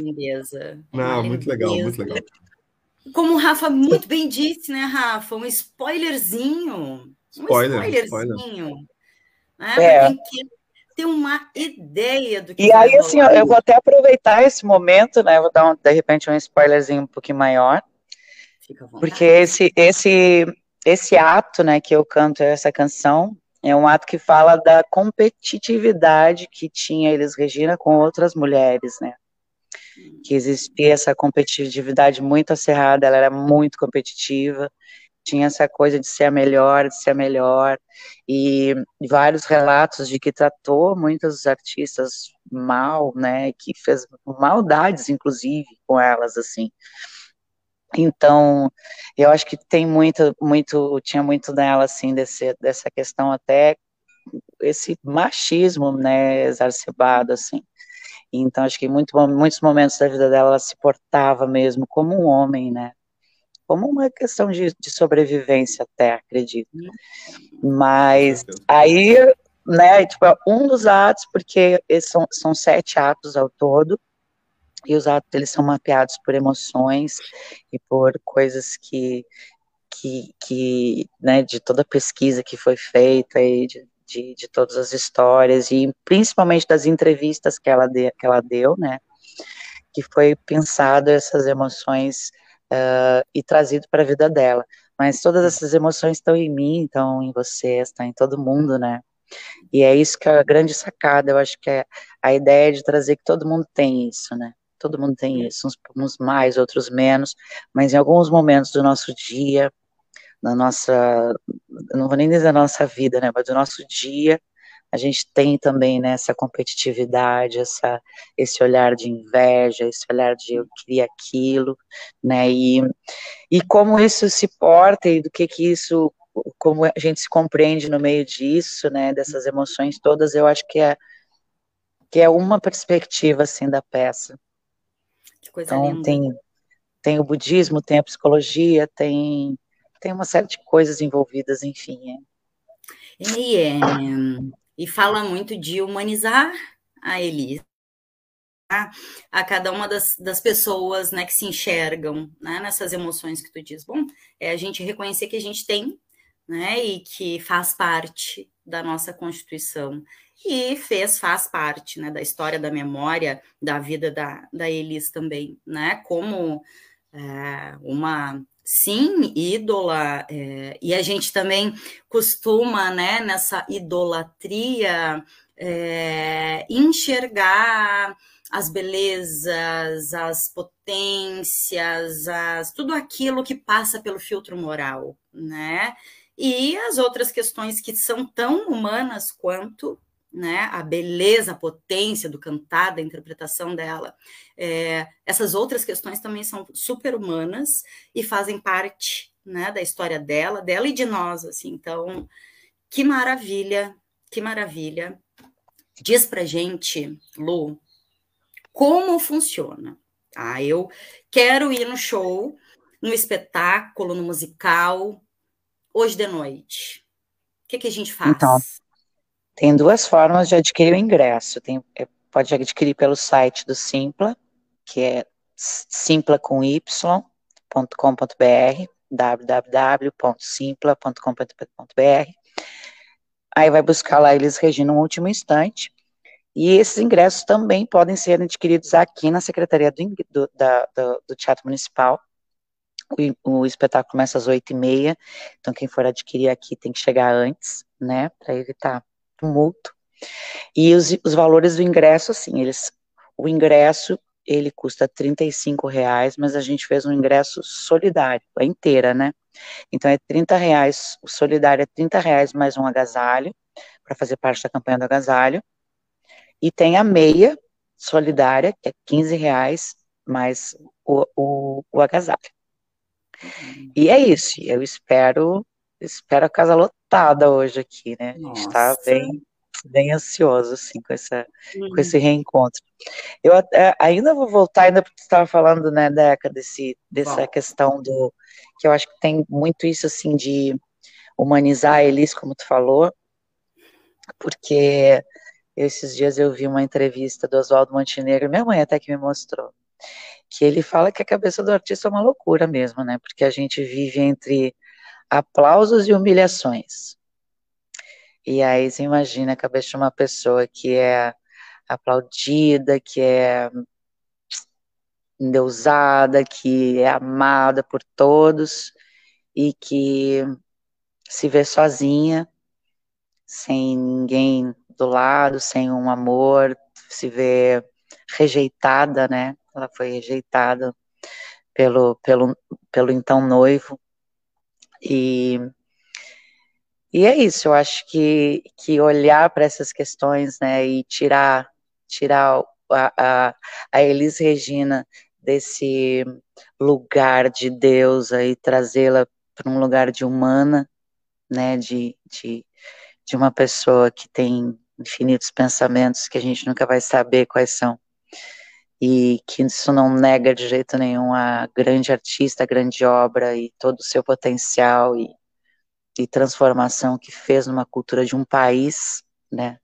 Beleza. Não, muito legal, muito legal. Como o Rafa muito bem disse, né, Rafa? Um spoilerzinho. Spoiler, um spoilerzinho. Spoiler. Né? É. Quem quer ter uma ideia do que E aí, assim, ó, eu vou até aproveitar esse momento, né? Vou dar, um, de repente, um spoilerzinho um pouquinho maior. Porque esse, esse, esse ato, né, que eu canto essa canção, é um ato que fala da competitividade que tinha eles Regina com outras mulheres, né? Que existia essa competitividade muito acirrada, ela era muito competitiva, tinha essa coisa de ser a melhor, de ser a melhor, e vários relatos de que tratou muitos artistas mal, né, que fez maldades, inclusive, com elas, assim. Então, eu acho que tem muito, muito, tinha muito nela, assim, desse, dessa questão até, esse machismo, né, exacerbado, assim. Então, acho que em muito, muitos momentos da vida dela, ela se portava mesmo como um homem, né, como uma questão de, de sobrevivência até, acredito. Mas aí, né, tipo, é um dos atos, porque são, são sete atos ao todo, e os atos eles são mapeados por emoções e por coisas que que, que né, de toda a pesquisa que foi feita e de, de, de, todas as histórias e principalmente das entrevistas que ela, de, que ela deu, né, que foi pensado essas emoções uh, e trazido para a vida dela. Mas todas essas emoções estão em mim, estão em você, estão em todo mundo, né? E é isso que é a grande sacada. Eu acho que é a ideia de trazer que todo mundo tem isso, né? Todo mundo tem isso, uns, mais, outros menos, mas em alguns momentos do nosso dia, na nossa, não vou nem dizer nossa vida, né, mas do nosso dia, a gente tem também né, essa competitividade, essa, esse olhar de inveja, esse olhar de eu queria aquilo, né, e, e como isso se porta e do que que isso, como a gente se compreende no meio disso, né, dessas emoções todas, eu acho que é, que é uma perspectiva, assim, da peça. Coisa então, linda. Tem, tem o budismo, tem a psicologia, tem, tem uma série de coisas envolvidas, enfim. É. E, é, e fala muito de humanizar a Elis, a cada uma das, das pessoas né, que se enxergam né, nessas emoções que tu diz. Bom, é a gente reconhecer que a gente tem né, e que faz parte da nossa Constituição. E fez, faz parte né, da história da memória da vida da, da Elis também, né? Como é, uma sim, ídola, é, e a gente também costuma, né, nessa idolatria, é, enxergar as belezas, as potências, as, tudo aquilo que passa pelo filtro moral, né? E as outras questões que são tão humanas quanto né, a beleza, a potência do cantar, da interpretação dela. É, essas outras questões também são super humanas e fazem parte né, da história dela, dela e de nós. Assim. Então, que maravilha, que maravilha. Diz pra gente, Lu, como funciona. Tá? Eu quero ir no show, no espetáculo, no musical, hoje de noite. O que, que a gente faz? Então, tem duas formas de adquirir o ingresso. Tem, é, pode adquirir pelo site do Simpla, que é simpla com y.com.br, www.simpla.com.br. Aí vai buscar lá eles Regina no último instante. E esses ingressos também podem ser adquiridos aqui na Secretaria do, do, da, do, do Teatro Municipal. O, o, espetáculo começa às oito e meia, então quem for adquirir aqui tem que chegar antes, né, para evitar tumulto. E os, os valores do ingresso, assim, eles, o ingresso, ele custa 35 reais, mas a gente fez um ingresso solidário, a inteira, né? Então é 30 reais, o solidário é 30 reais mais um agasalho, para fazer parte da campanha do agasalho, e tem a meia solidária, que é 15 reais mais o, o, o agasalho. E é isso, eu espero, espero a casa lotada hoje aqui, né? A gente está bem, bem ansioso, assim, com, essa, uhum. com esse reencontro. Eu é, ainda vou voltar, ainda porque você estava falando, né, Deca, desse, dessa Bom. questão do, que eu acho que tem muito isso, assim, de humanizar a Elis, como tu falou, porque esses dias eu vi uma entrevista do Oswaldo Montenegro, minha mãe até que me mostrou, que ele fala que a cabeça do artista é uma loucura mesmo, né? Porque a gente vive entre aplausos e humilhações. E aí você imagina a cabeça de uma pessoa que é aplaudida, que é endeusada, que é amada por todos e que se vê sozinha, sem ninguém do lado, sem um amor, se vê rejeitada, né? Ela foi rejeitada pelo, pelo, pelo então noivo. E, e é isso, eu acho que, que olhar para essas questões, né, e tirar, tirar a, a, a Elis Regina desse lugar de Deus e trazê-la para um lugar de humana, né, de, de, de uma pessoa que tem infinitos pensamentos que a gente nunca vai saber quais são. E que isso não nega de jeito nenhum a grande artista, a grande obra e todo o seu potencial e, e transformação que fez numa cultura de um país, né?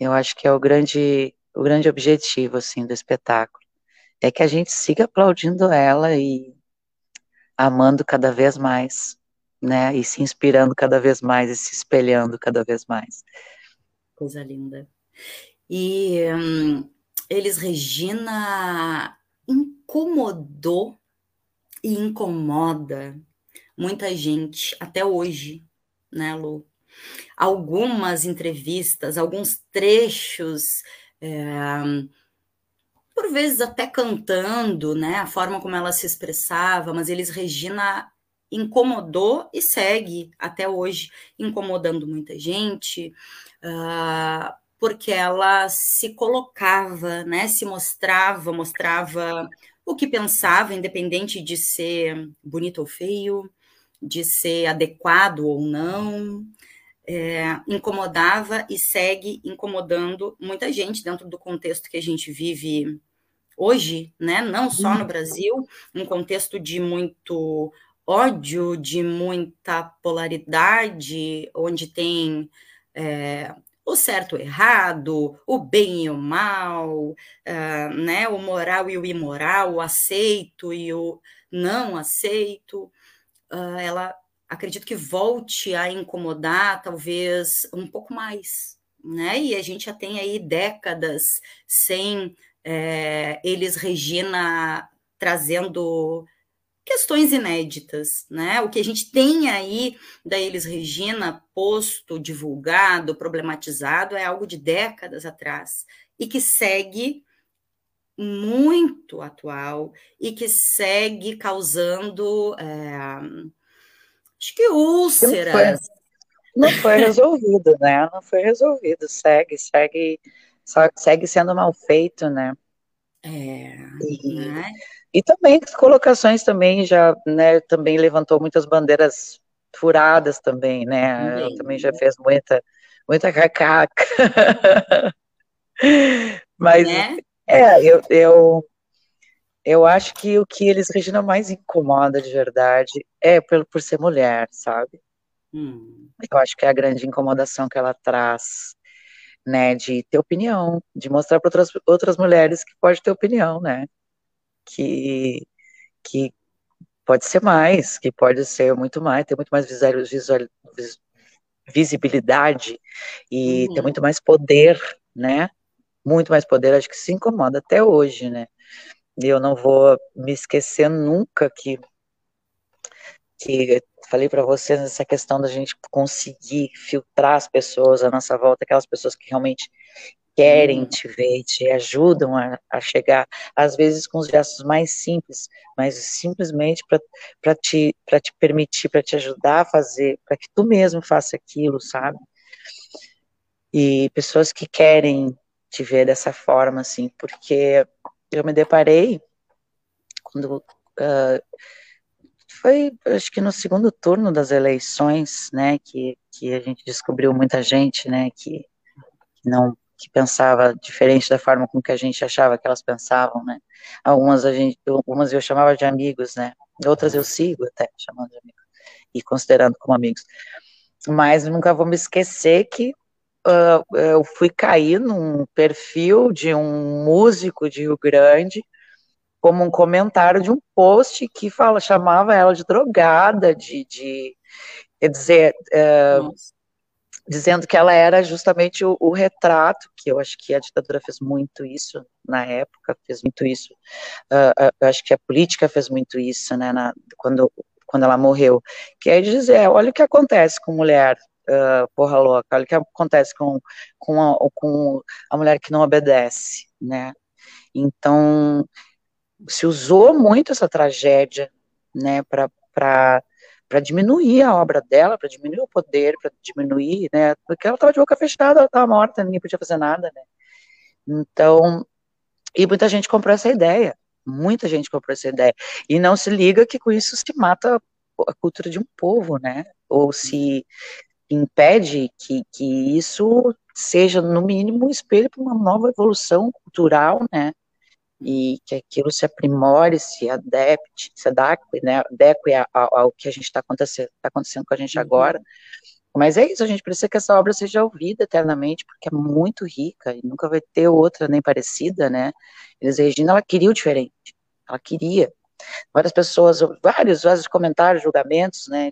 Eu acho que é o grande, o grande objetivo, assim, do espetáculo. É que a gente siga aplaudindo ela e amando cada vez mais, né? E se inspirando cada vez mais e se espelhando cada vez mais. Coisa linda. E hum, eles, Regina, incomodou e incomoda muita gente até hoje, né, Lu? Algumas entrevistas, alguns trechos, é, por vezes até cantando, né, a forma como ela se expressava, mas eles, Regina, incomodou e segue até hoje incomodando muita gente uh, porque ela se colocava, né, se mostrava, mostrava o que pensava, independente de ser bonito ou feio, de ser adequado ou não, é, incomodava e segue incomodando muita gente dentro do contexto que a gente vive hoje, né? Não só no Brasil, um contexto de muito ódio, de muita polaridade, onde tem é, o certo e o errado, o bem e o mal, uh, né, o moral e o imoral, o aceito e o não aceito, uh, ela acredito que volte a incomodar talvez um pouco mais, né? E a gente já tem aí décadas sem é, eles Regina trazendo questões inéditas, né? O que a gente tem aí da Elis Regina posto, divulgado, problematizado é algo de décadas atrás e que segue muito atual e que segue causando é, acho que úlceras. Não foi, não foi resolvido, né? Não foi resolvido. Segue, segue, segue sendo mal feito, né? É, e, né? E também colocações também já, né, também levantou muitas bandeiras furadas também, né? Também, também já fez muita, muita cacaca. Mas né? é, eu, eu, eu acho que o que eles Regina mais incomoda de verdade é por, por ser mulher, sabe? Hum. Eu acho que é a grande incomodação que ela traz, né? De ter opinião, de mostrar para outras, outras mulheres que pode ter opinião, né? Que, que pode ser mais, que pode ser muito mais, ter muito mais visual, visual, visibilidade e uhum. ter muito mais poder, né? Muito mais poder, acho que se incomoda até hoje, né? E eu não vou me esquecer nunca que que falei para vocês essa questão da gente conseguir filtrar as pessoas à nossa volta, aquelas pessoas que realmente querem te ver, te ajudam a, a chegar, às vezes com os gestos mais simples, mas simplesmente para te, te permitir, para te ajudar a fazer, para que tu mesmo faça aquilo, sabe? E pessoas que querem te ver dessa forma, assim, porque eu me deparei quando uh, foi, acho que no segundo turno das eleições, né, que, que a gente descobriu muita gente, né, que, que não que pensava diferente da forma com que a gente achava que elas pensavam, né? Algumas a gente, algumas eu chamava de amigos, né? Outras eu sigo até chamando de amigos e considerando como amigos. Mas nunca vou me esquecer que uh, eu fui cair num perfil de um músico de Rio Grande como um comentário de um post que fala, chamava ela de drogada, de, de quer dizer, uh, dizendo que ela era justamente o, o, retrato, que eu acho que a ditadura fez muito isso na época, fez muito isso, uh, eu acho que a política fez muito isso, né, na, quando, quando ela morreu, que é dizer, olha o que acontece com mulher, uh, porra louca, olha o que acontece com, com, a, com a mulher que não obedece, né, então, se usou muito essa tragédia, né, para para diminuir a obra dela, para diminuir o poder, para diminuir, né? Porque ela estava de boca fechada, ela estava morta, ninguém podia fazer nada, né? Então, e muita gente comprou essa ideia, muita gente comprou essa ideia, e não se liga que com isso se mata a cultura de um povo, né? Ou se impede que, que isso seja, no mínimo, um espelho para uma nova evolução cultural, né? E que aquilo se aprimore, se adapte, se adeque, né, adeque ao, ao que a gente está acontecendo, tá acontecendo com a gente uhum. agora. Mas é isso, a gente precisa que essa obra seja ouvida eternamente, porque é muito rica e nunca vai ter outra nem parecida, né? Elis Regina, ela queria o diferente, ela queria. Várias pessoas, vários, vários comentários, julgamentos, né?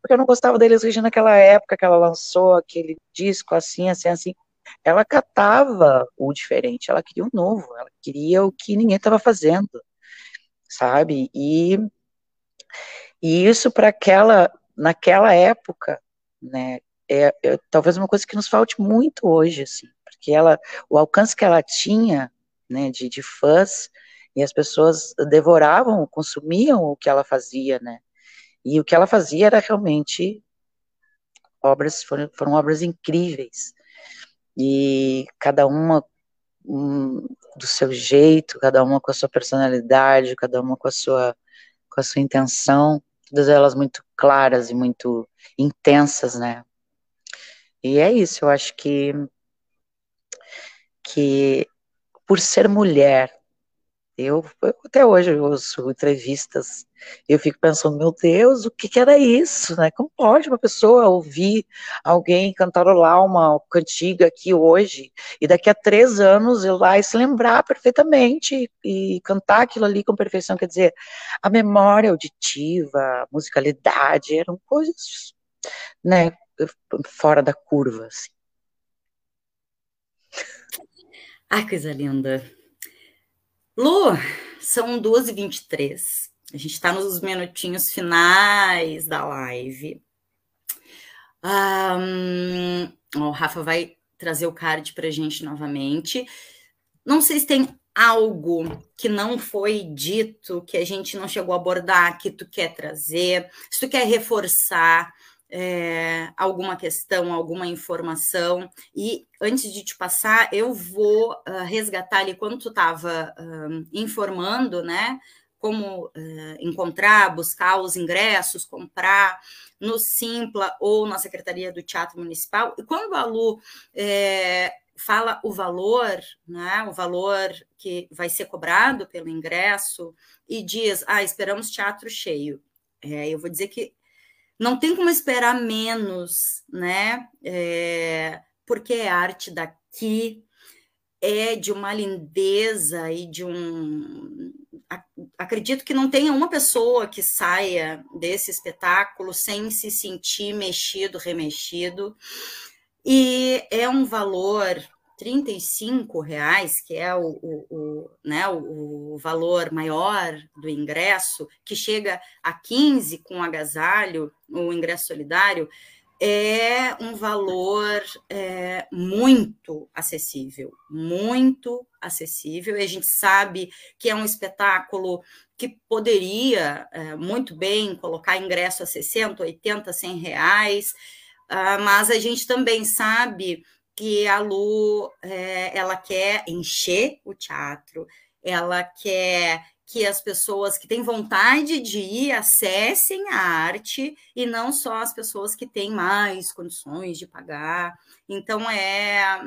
Porque eu não gostava da Elis Regina naquela época que ela lançou aquele disco assim, assim, assim ela catava o diferente, ela queria o novo, ela queria o que ninguém estava fazendo, sabe? E, e isso para aquela, naquela época, né, é, é, talvez uma coisa que nos falte muito hoje, assim, porque ela, o alcance que ela tinha, né, de, de fãs, e as pessoas devoravam, consumiam o que ela fazia, né, e o que ela fazia era realmente obras, foram, foram obras incríveis, e cada uma um, do seu jeito, cada uma com a sua personalidade, cada uma com a sua, com a sua intenção, todas elas muito claras e muito intensas, né? E é isso, eu acho que que por ser mulher, Eu, até hoje eu ouço entrevistas, eu fico pensando, meu Deus, o que, que, era isso, né? Como pode uma pessoa ouvir alguém cantarolar uma cantiga aqui hoje e daqui a três anos ir lá e se lembrar perfeitamente e, e cantar aquilo ali com perfeição? Quer dizer, a memória auditiva, a musicalidade eram coisas, né, fora da curva, assim. Ai, coisa linda. Lu, são 2h23. A gente está nos minutinhos finais da live. Um, o Rafa vai trazer o card para gente novamente. Não sei se tem algo que não foi dito, que a gente não chegou a abordar, que tu quer trazer, se tu quer reforçar é, alguma questão, alguma informação. E antes de te passar, eu vou uh, resgatar ali quando tu estava uh, informando, né? Como uh, encontrar, buscar os ingressos, comprar no Simpla ou na Secretaria do Teatro Municipal. E quando a Lu é, fala o valor, né, o valor que vai ser cobrado pelo ingresso, e diz, ah, esperamos teatro cheio. É, eu vou dizer que não tem como esperar menos, né? É, porque é arte daqui, é de uma lindeza e de um. Acredito que não tenha uma pessoa que saia desse espetáculo sem se sentir mexido, remexido. E é um valor 35 reais, que é o, o, o né, o, valor maior do ingresso, que chega a 15 com agasalho, o ingresso solidário, é um valor é, muito acessível, muito acessível. E a gente sabe que é um espetáculo que poderia é, muito bem colocar ingresso a 60, 80, 100 reais, uh, mas a gente também sabe que a Lu é, ela quer encher o teatro, ela quer que as pessoas que têm vontade de ir acessem a arte e não só as pessoas que têm mais condições de pagar. Então é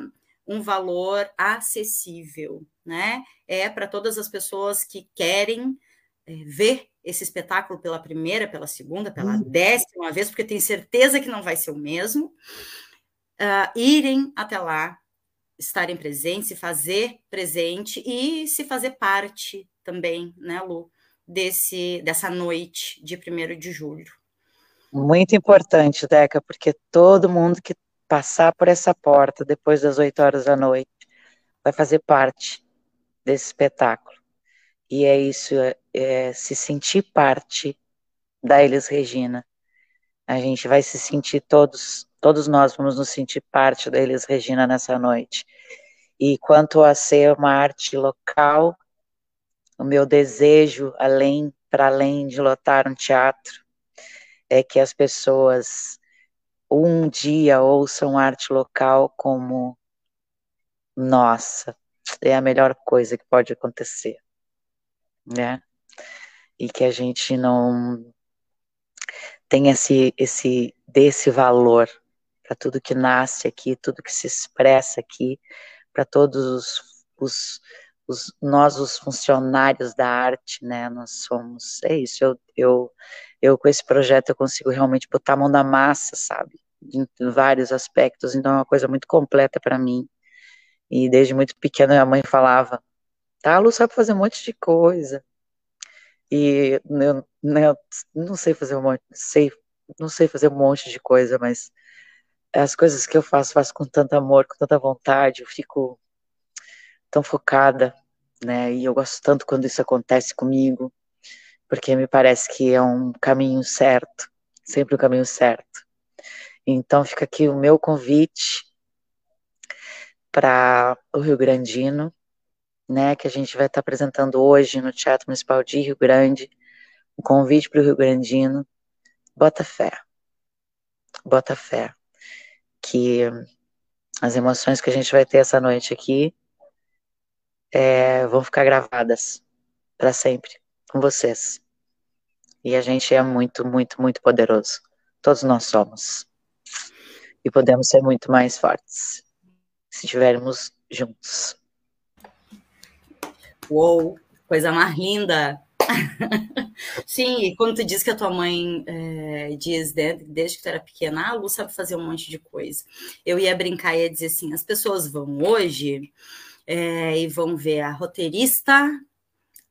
um valor acessível, né? É para todas as pessoas que querem é, ver esse espetáculo pela primeira, pela segunda, pela uhum. décima vez, porque tem certeza que não vai ser o mesmo uh, irem até lá, estarem presentes, se fazer presente e se fazer parte também, né, Lu, desse, dessa noite de 1 de julho. Muito importante, Deca, porque todo mundo que passar por essa porta depois das 8 horas da noite vai fazer parte desse espetáculo. E é isso, é, é se sentir parte da Elis Regina. A gente vai se sentir todos Todos nós vamos nos sentir parte da Elis Regina nessa noite. E quanto a ser uma arte local, o meu desejo, além para além de lotar um teatro, é que as pessoas um dia ouçam arte local como nossa, é a melhor coisa que pode acontecer, né? E que a gente não tenha esse esse desse valor para tudo que nasce aqui, tudo que se expressa aqui, para todos os, os, os, nós, os funcionários da arte, né? Nós somos, é isso. Eu, eu, eu com esse projeto eu consigo realmente botar a mão na massa, sabe? Em vários aspectos. Então é uma coisa muito completa para mim. E desde muito pequena minha mãe falava, tá, Lu sabe fazer um monte de coisa. E eu, eu não sei fazer um monte, sei, não sei fazer um monte de coisa, mas as coisas que eu faço, faço com tanto amor, com tanta vontade, eu fico tão focada, né? E eu gosto tanto quando isso acontece comigo, porque me parece que é um caminho certo, sempre o um caminho certo. Então fica aqui o meu convite para o Rio Grandino, né, que a gente vai estar apresentando hoje no Teatro Municipal de Rio Grande, um convite para o Rio Grandino, bota fé, bota fé que as emoções que a gente vai ter essa noite aqui é, vão ficar gravadas para sempre com vocês. E a gente é muito, muito, muito poderoso. Todos nós somos. E podemos ser muito mais fortes se estivermos juntos. Uou! Coisa mais linda. Sim, e quando tu diz que a tua mãe é, diz desde, desde que tu era pequena, ah, a Lu sabe fazer um monte de coisa. Eu ia brincar e ia dizer assim: as pessoas vão hoje é, e vão ver a roteirista,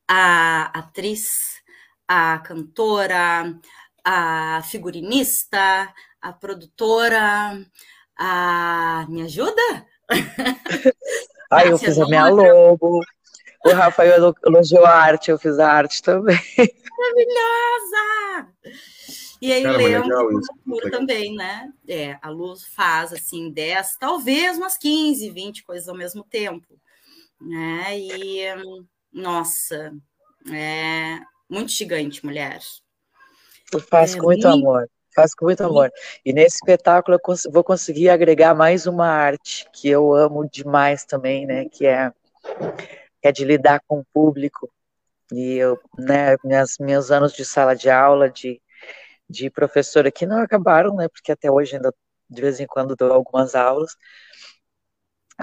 a atriz, a cantora, a figurinista, a produtora, a. Me ajuda? Ah, eu fiz a minha logo. O Rafael elogiou a arte, eu fiz a arte também. Maravilhosa! E aí, Leandro também, né? É, a Luz faz assim 10, talvez umas 15, 20 coisas ao mesmo tempo. Né? E nossa, é muito gigante, mulher. Eu faço é, com muito, amor. Faço com muito amor. E nesse espetáculo eu cons vou conseguir agregar mais uma arte que eu amo demais também, né? Que é, que é de lidar com o público. E eu, né, minhas, meus anos de sala de aula, de, de professora, que não acabaram, né? Porque até hoje ainda de vez em quando dou algumas aulas,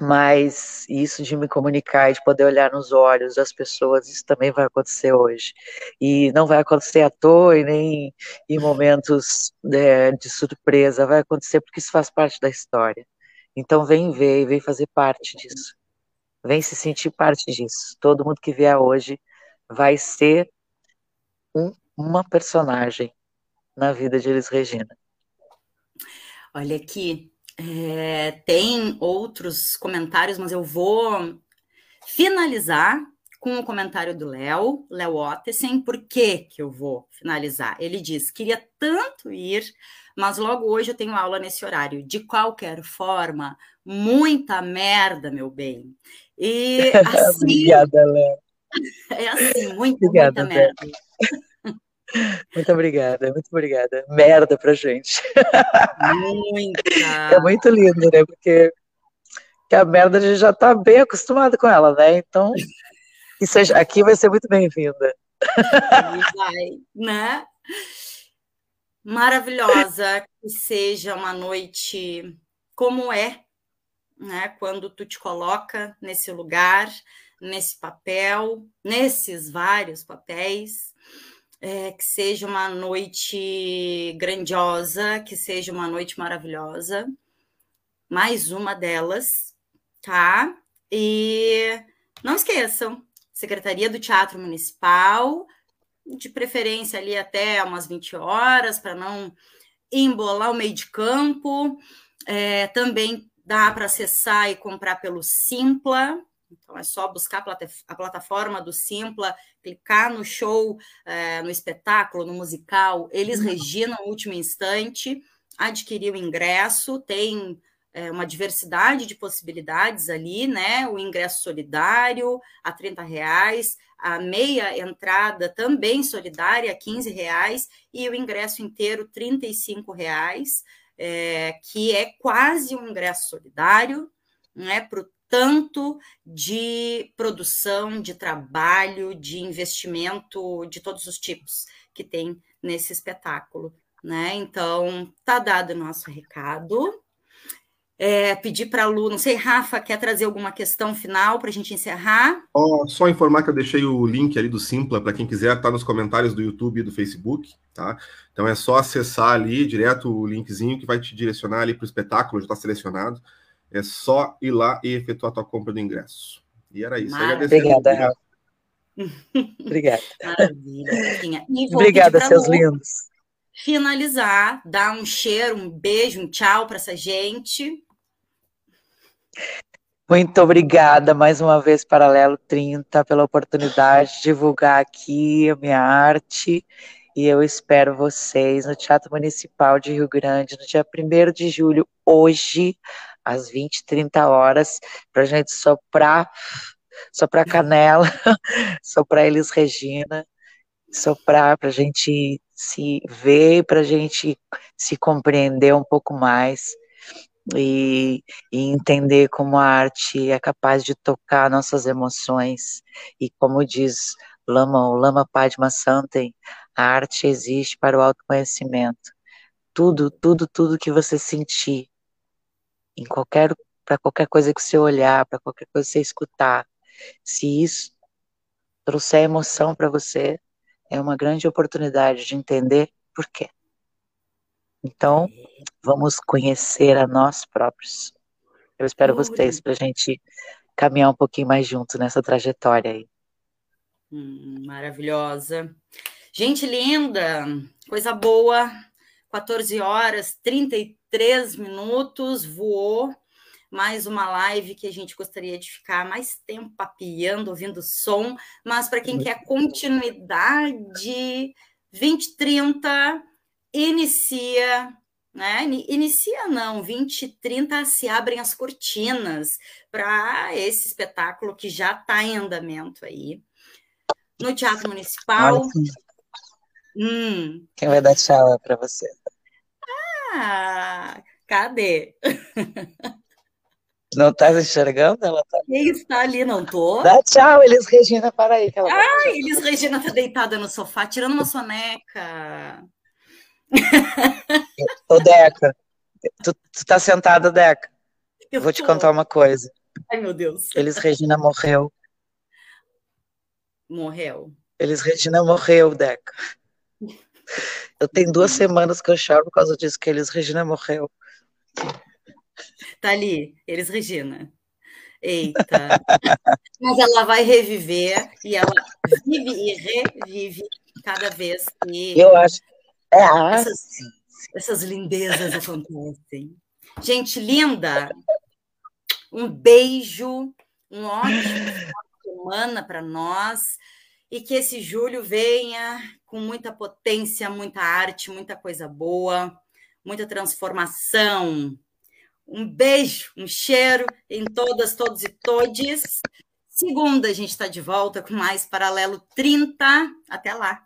mas isso de me comunicar, de poder olhar nos olhos das pessoas, isso também vai acontecer hoje. E não vai acontecer à toa e nem em momentos de, de surpresa, vai acontecer porque isso faz parte da história. Então vem ver e vem fazer parte disso. Vem se sentir parte disso. Todo mundo que vier hoje vai ser um, uma personagem na vida de Elis Regina. Olha aqui, é, tem outros comentários, mas eu vou finalizar com o comentário do Léo, Léo Ottesen. Por que, que eu vou finalizar? Ele diz: queria tanto ir, mas logo hoje eu tenho aula nesse horário. De qualquer forma, muita merda, meu bem. E assim. Obrigada, Léo. É assim, muita, Obrigada, muita merda. Muito obrigada, muito obrigada. Merda pra gente. Muita. É muito lindo, né? Porque a merda a gente já tá bem acostumado com ela, né? Então, isso aqui vai ser muito bem-vinda. Vai, né? Maravilhosa, que seja uma noite como é, né? Quando tu te coloca nesse lugar, nesse papel, nesses vários papéis é, que seja uma noite grandiosa, que seja uma noite maravilhosa. Mais uma delas, tá? E não esqueçam, Secretaria do Teatro Municipal, de preferência ali até umas 20 horas, para não embolar o meio de campo. É, também dá para acessar e comprar pelo Simpla, então é só buscar a plataforma do Simpla, clicar no show, é, no espetáculo, no musical, eles uhum. Regina no último instante, adquirir o ingresso, tem é, uma diversidade de possibilidades ali, né? O ingresso solidário a 30 reais, a meia entrada também solidária a 15 reais e o ingresso inteiro 35 reais, é, que é quase um ingresso solidário, né? Para o tanto de produção, de trabalho, de investimento de todos os tipos que tem nesse espetáculo. Né? Então, tá dado o nosso recado. É, pedir para a Lu, não sei, Rafa, quer trazer alguma questão final para a gente encerrar? Oh, só informar que eu deixei o link ali do Simpla para quem quiser, tá nos comentários do YouTube e do Facebook, tá? Então é só acessar ali direto o linkzinho que vai te direcionar ali para o espetáculo, já está selecionado. É só ir lá e efetuar a tua compra do ingresso. E era isso. Obrigada, Obrigada. Maravilha. Obrigada, seus lindos. Finalizar, dar um cheiro, um beijo, um tchau para essa gente. Muito obrigada mais uma vez, Paralelo 30, pela oportunidade de divulgar aqui a minha arte. E eu espero vocês no Teatro Municipal de Rio Grande, no dia 1 de julho, hoje, às 20, 30 horas, para a gente soprar, soprar canela, soprar Elis Regina, soprar para a gente se ver, para a gente se compreender um pouco mais e, e, entender como a arte é capaz de tocar nossas emoções. E como diz Lama, o Lama Padma Santen, a arte existe para o autoconhecimento. Tudo, tudo, tudo que você sentir, em qualquer para qualquer coisa que você olhar, para qualquer coisa que você escutar. Se isso trouxer emoção para você, é uma grande oportunidade de entender por quê. Então, vamos conhecer a nós próprios. Eu espero vocês para a gente caminhar um pouquinho mais junto nessa trajetória aí. Hum, maravilhosa. Gente linda, coisa boa. 14 horas, 33 minutos, voou. Mais uma live que a gente gostaria de ficar mais tempo papiando, ouvindo som. Mas para quem quer continuidade, 2030 inicia né? Inicia não, 20 e 30 se abrem as cortinas para esse espetáculo que já está em andamento aí. No Teatro Municipal. Hum. Quem vai dar tchau é para você. Ah, cadê? Não está enxergando? Ela tá... Quem está ali, não tô? Dá tchau, Elis Regina, para aí. Que ela ah, Elis Regina está deitada no sofá, tirando uma soneca. Ô, Deca, tu, tu tá sentada, Deca. Eu Vou te contar uma coisa. Ai, meu Deus. Elis Regina morreu. Morreu. Elis Regina morreu, Deca. Eu tenho duas semanas que eu choro por causa disso, que Elis Regina morreu. Tá ali, Elis Regina. Eita. Mas ela vai reviver e ela vive e revive cada vez que. Eu acho. É, essas, essas lindezas acontecem. Gente linda, um beijo, um ótimo semana para nós e que esse julho venha com muita potência, muita arte, muita coisa boa, muita transformação. Um beijo, um cheiro em todas, todos e todes. Segunda, a gente está de volta com mais Paralelo 30. Até lá.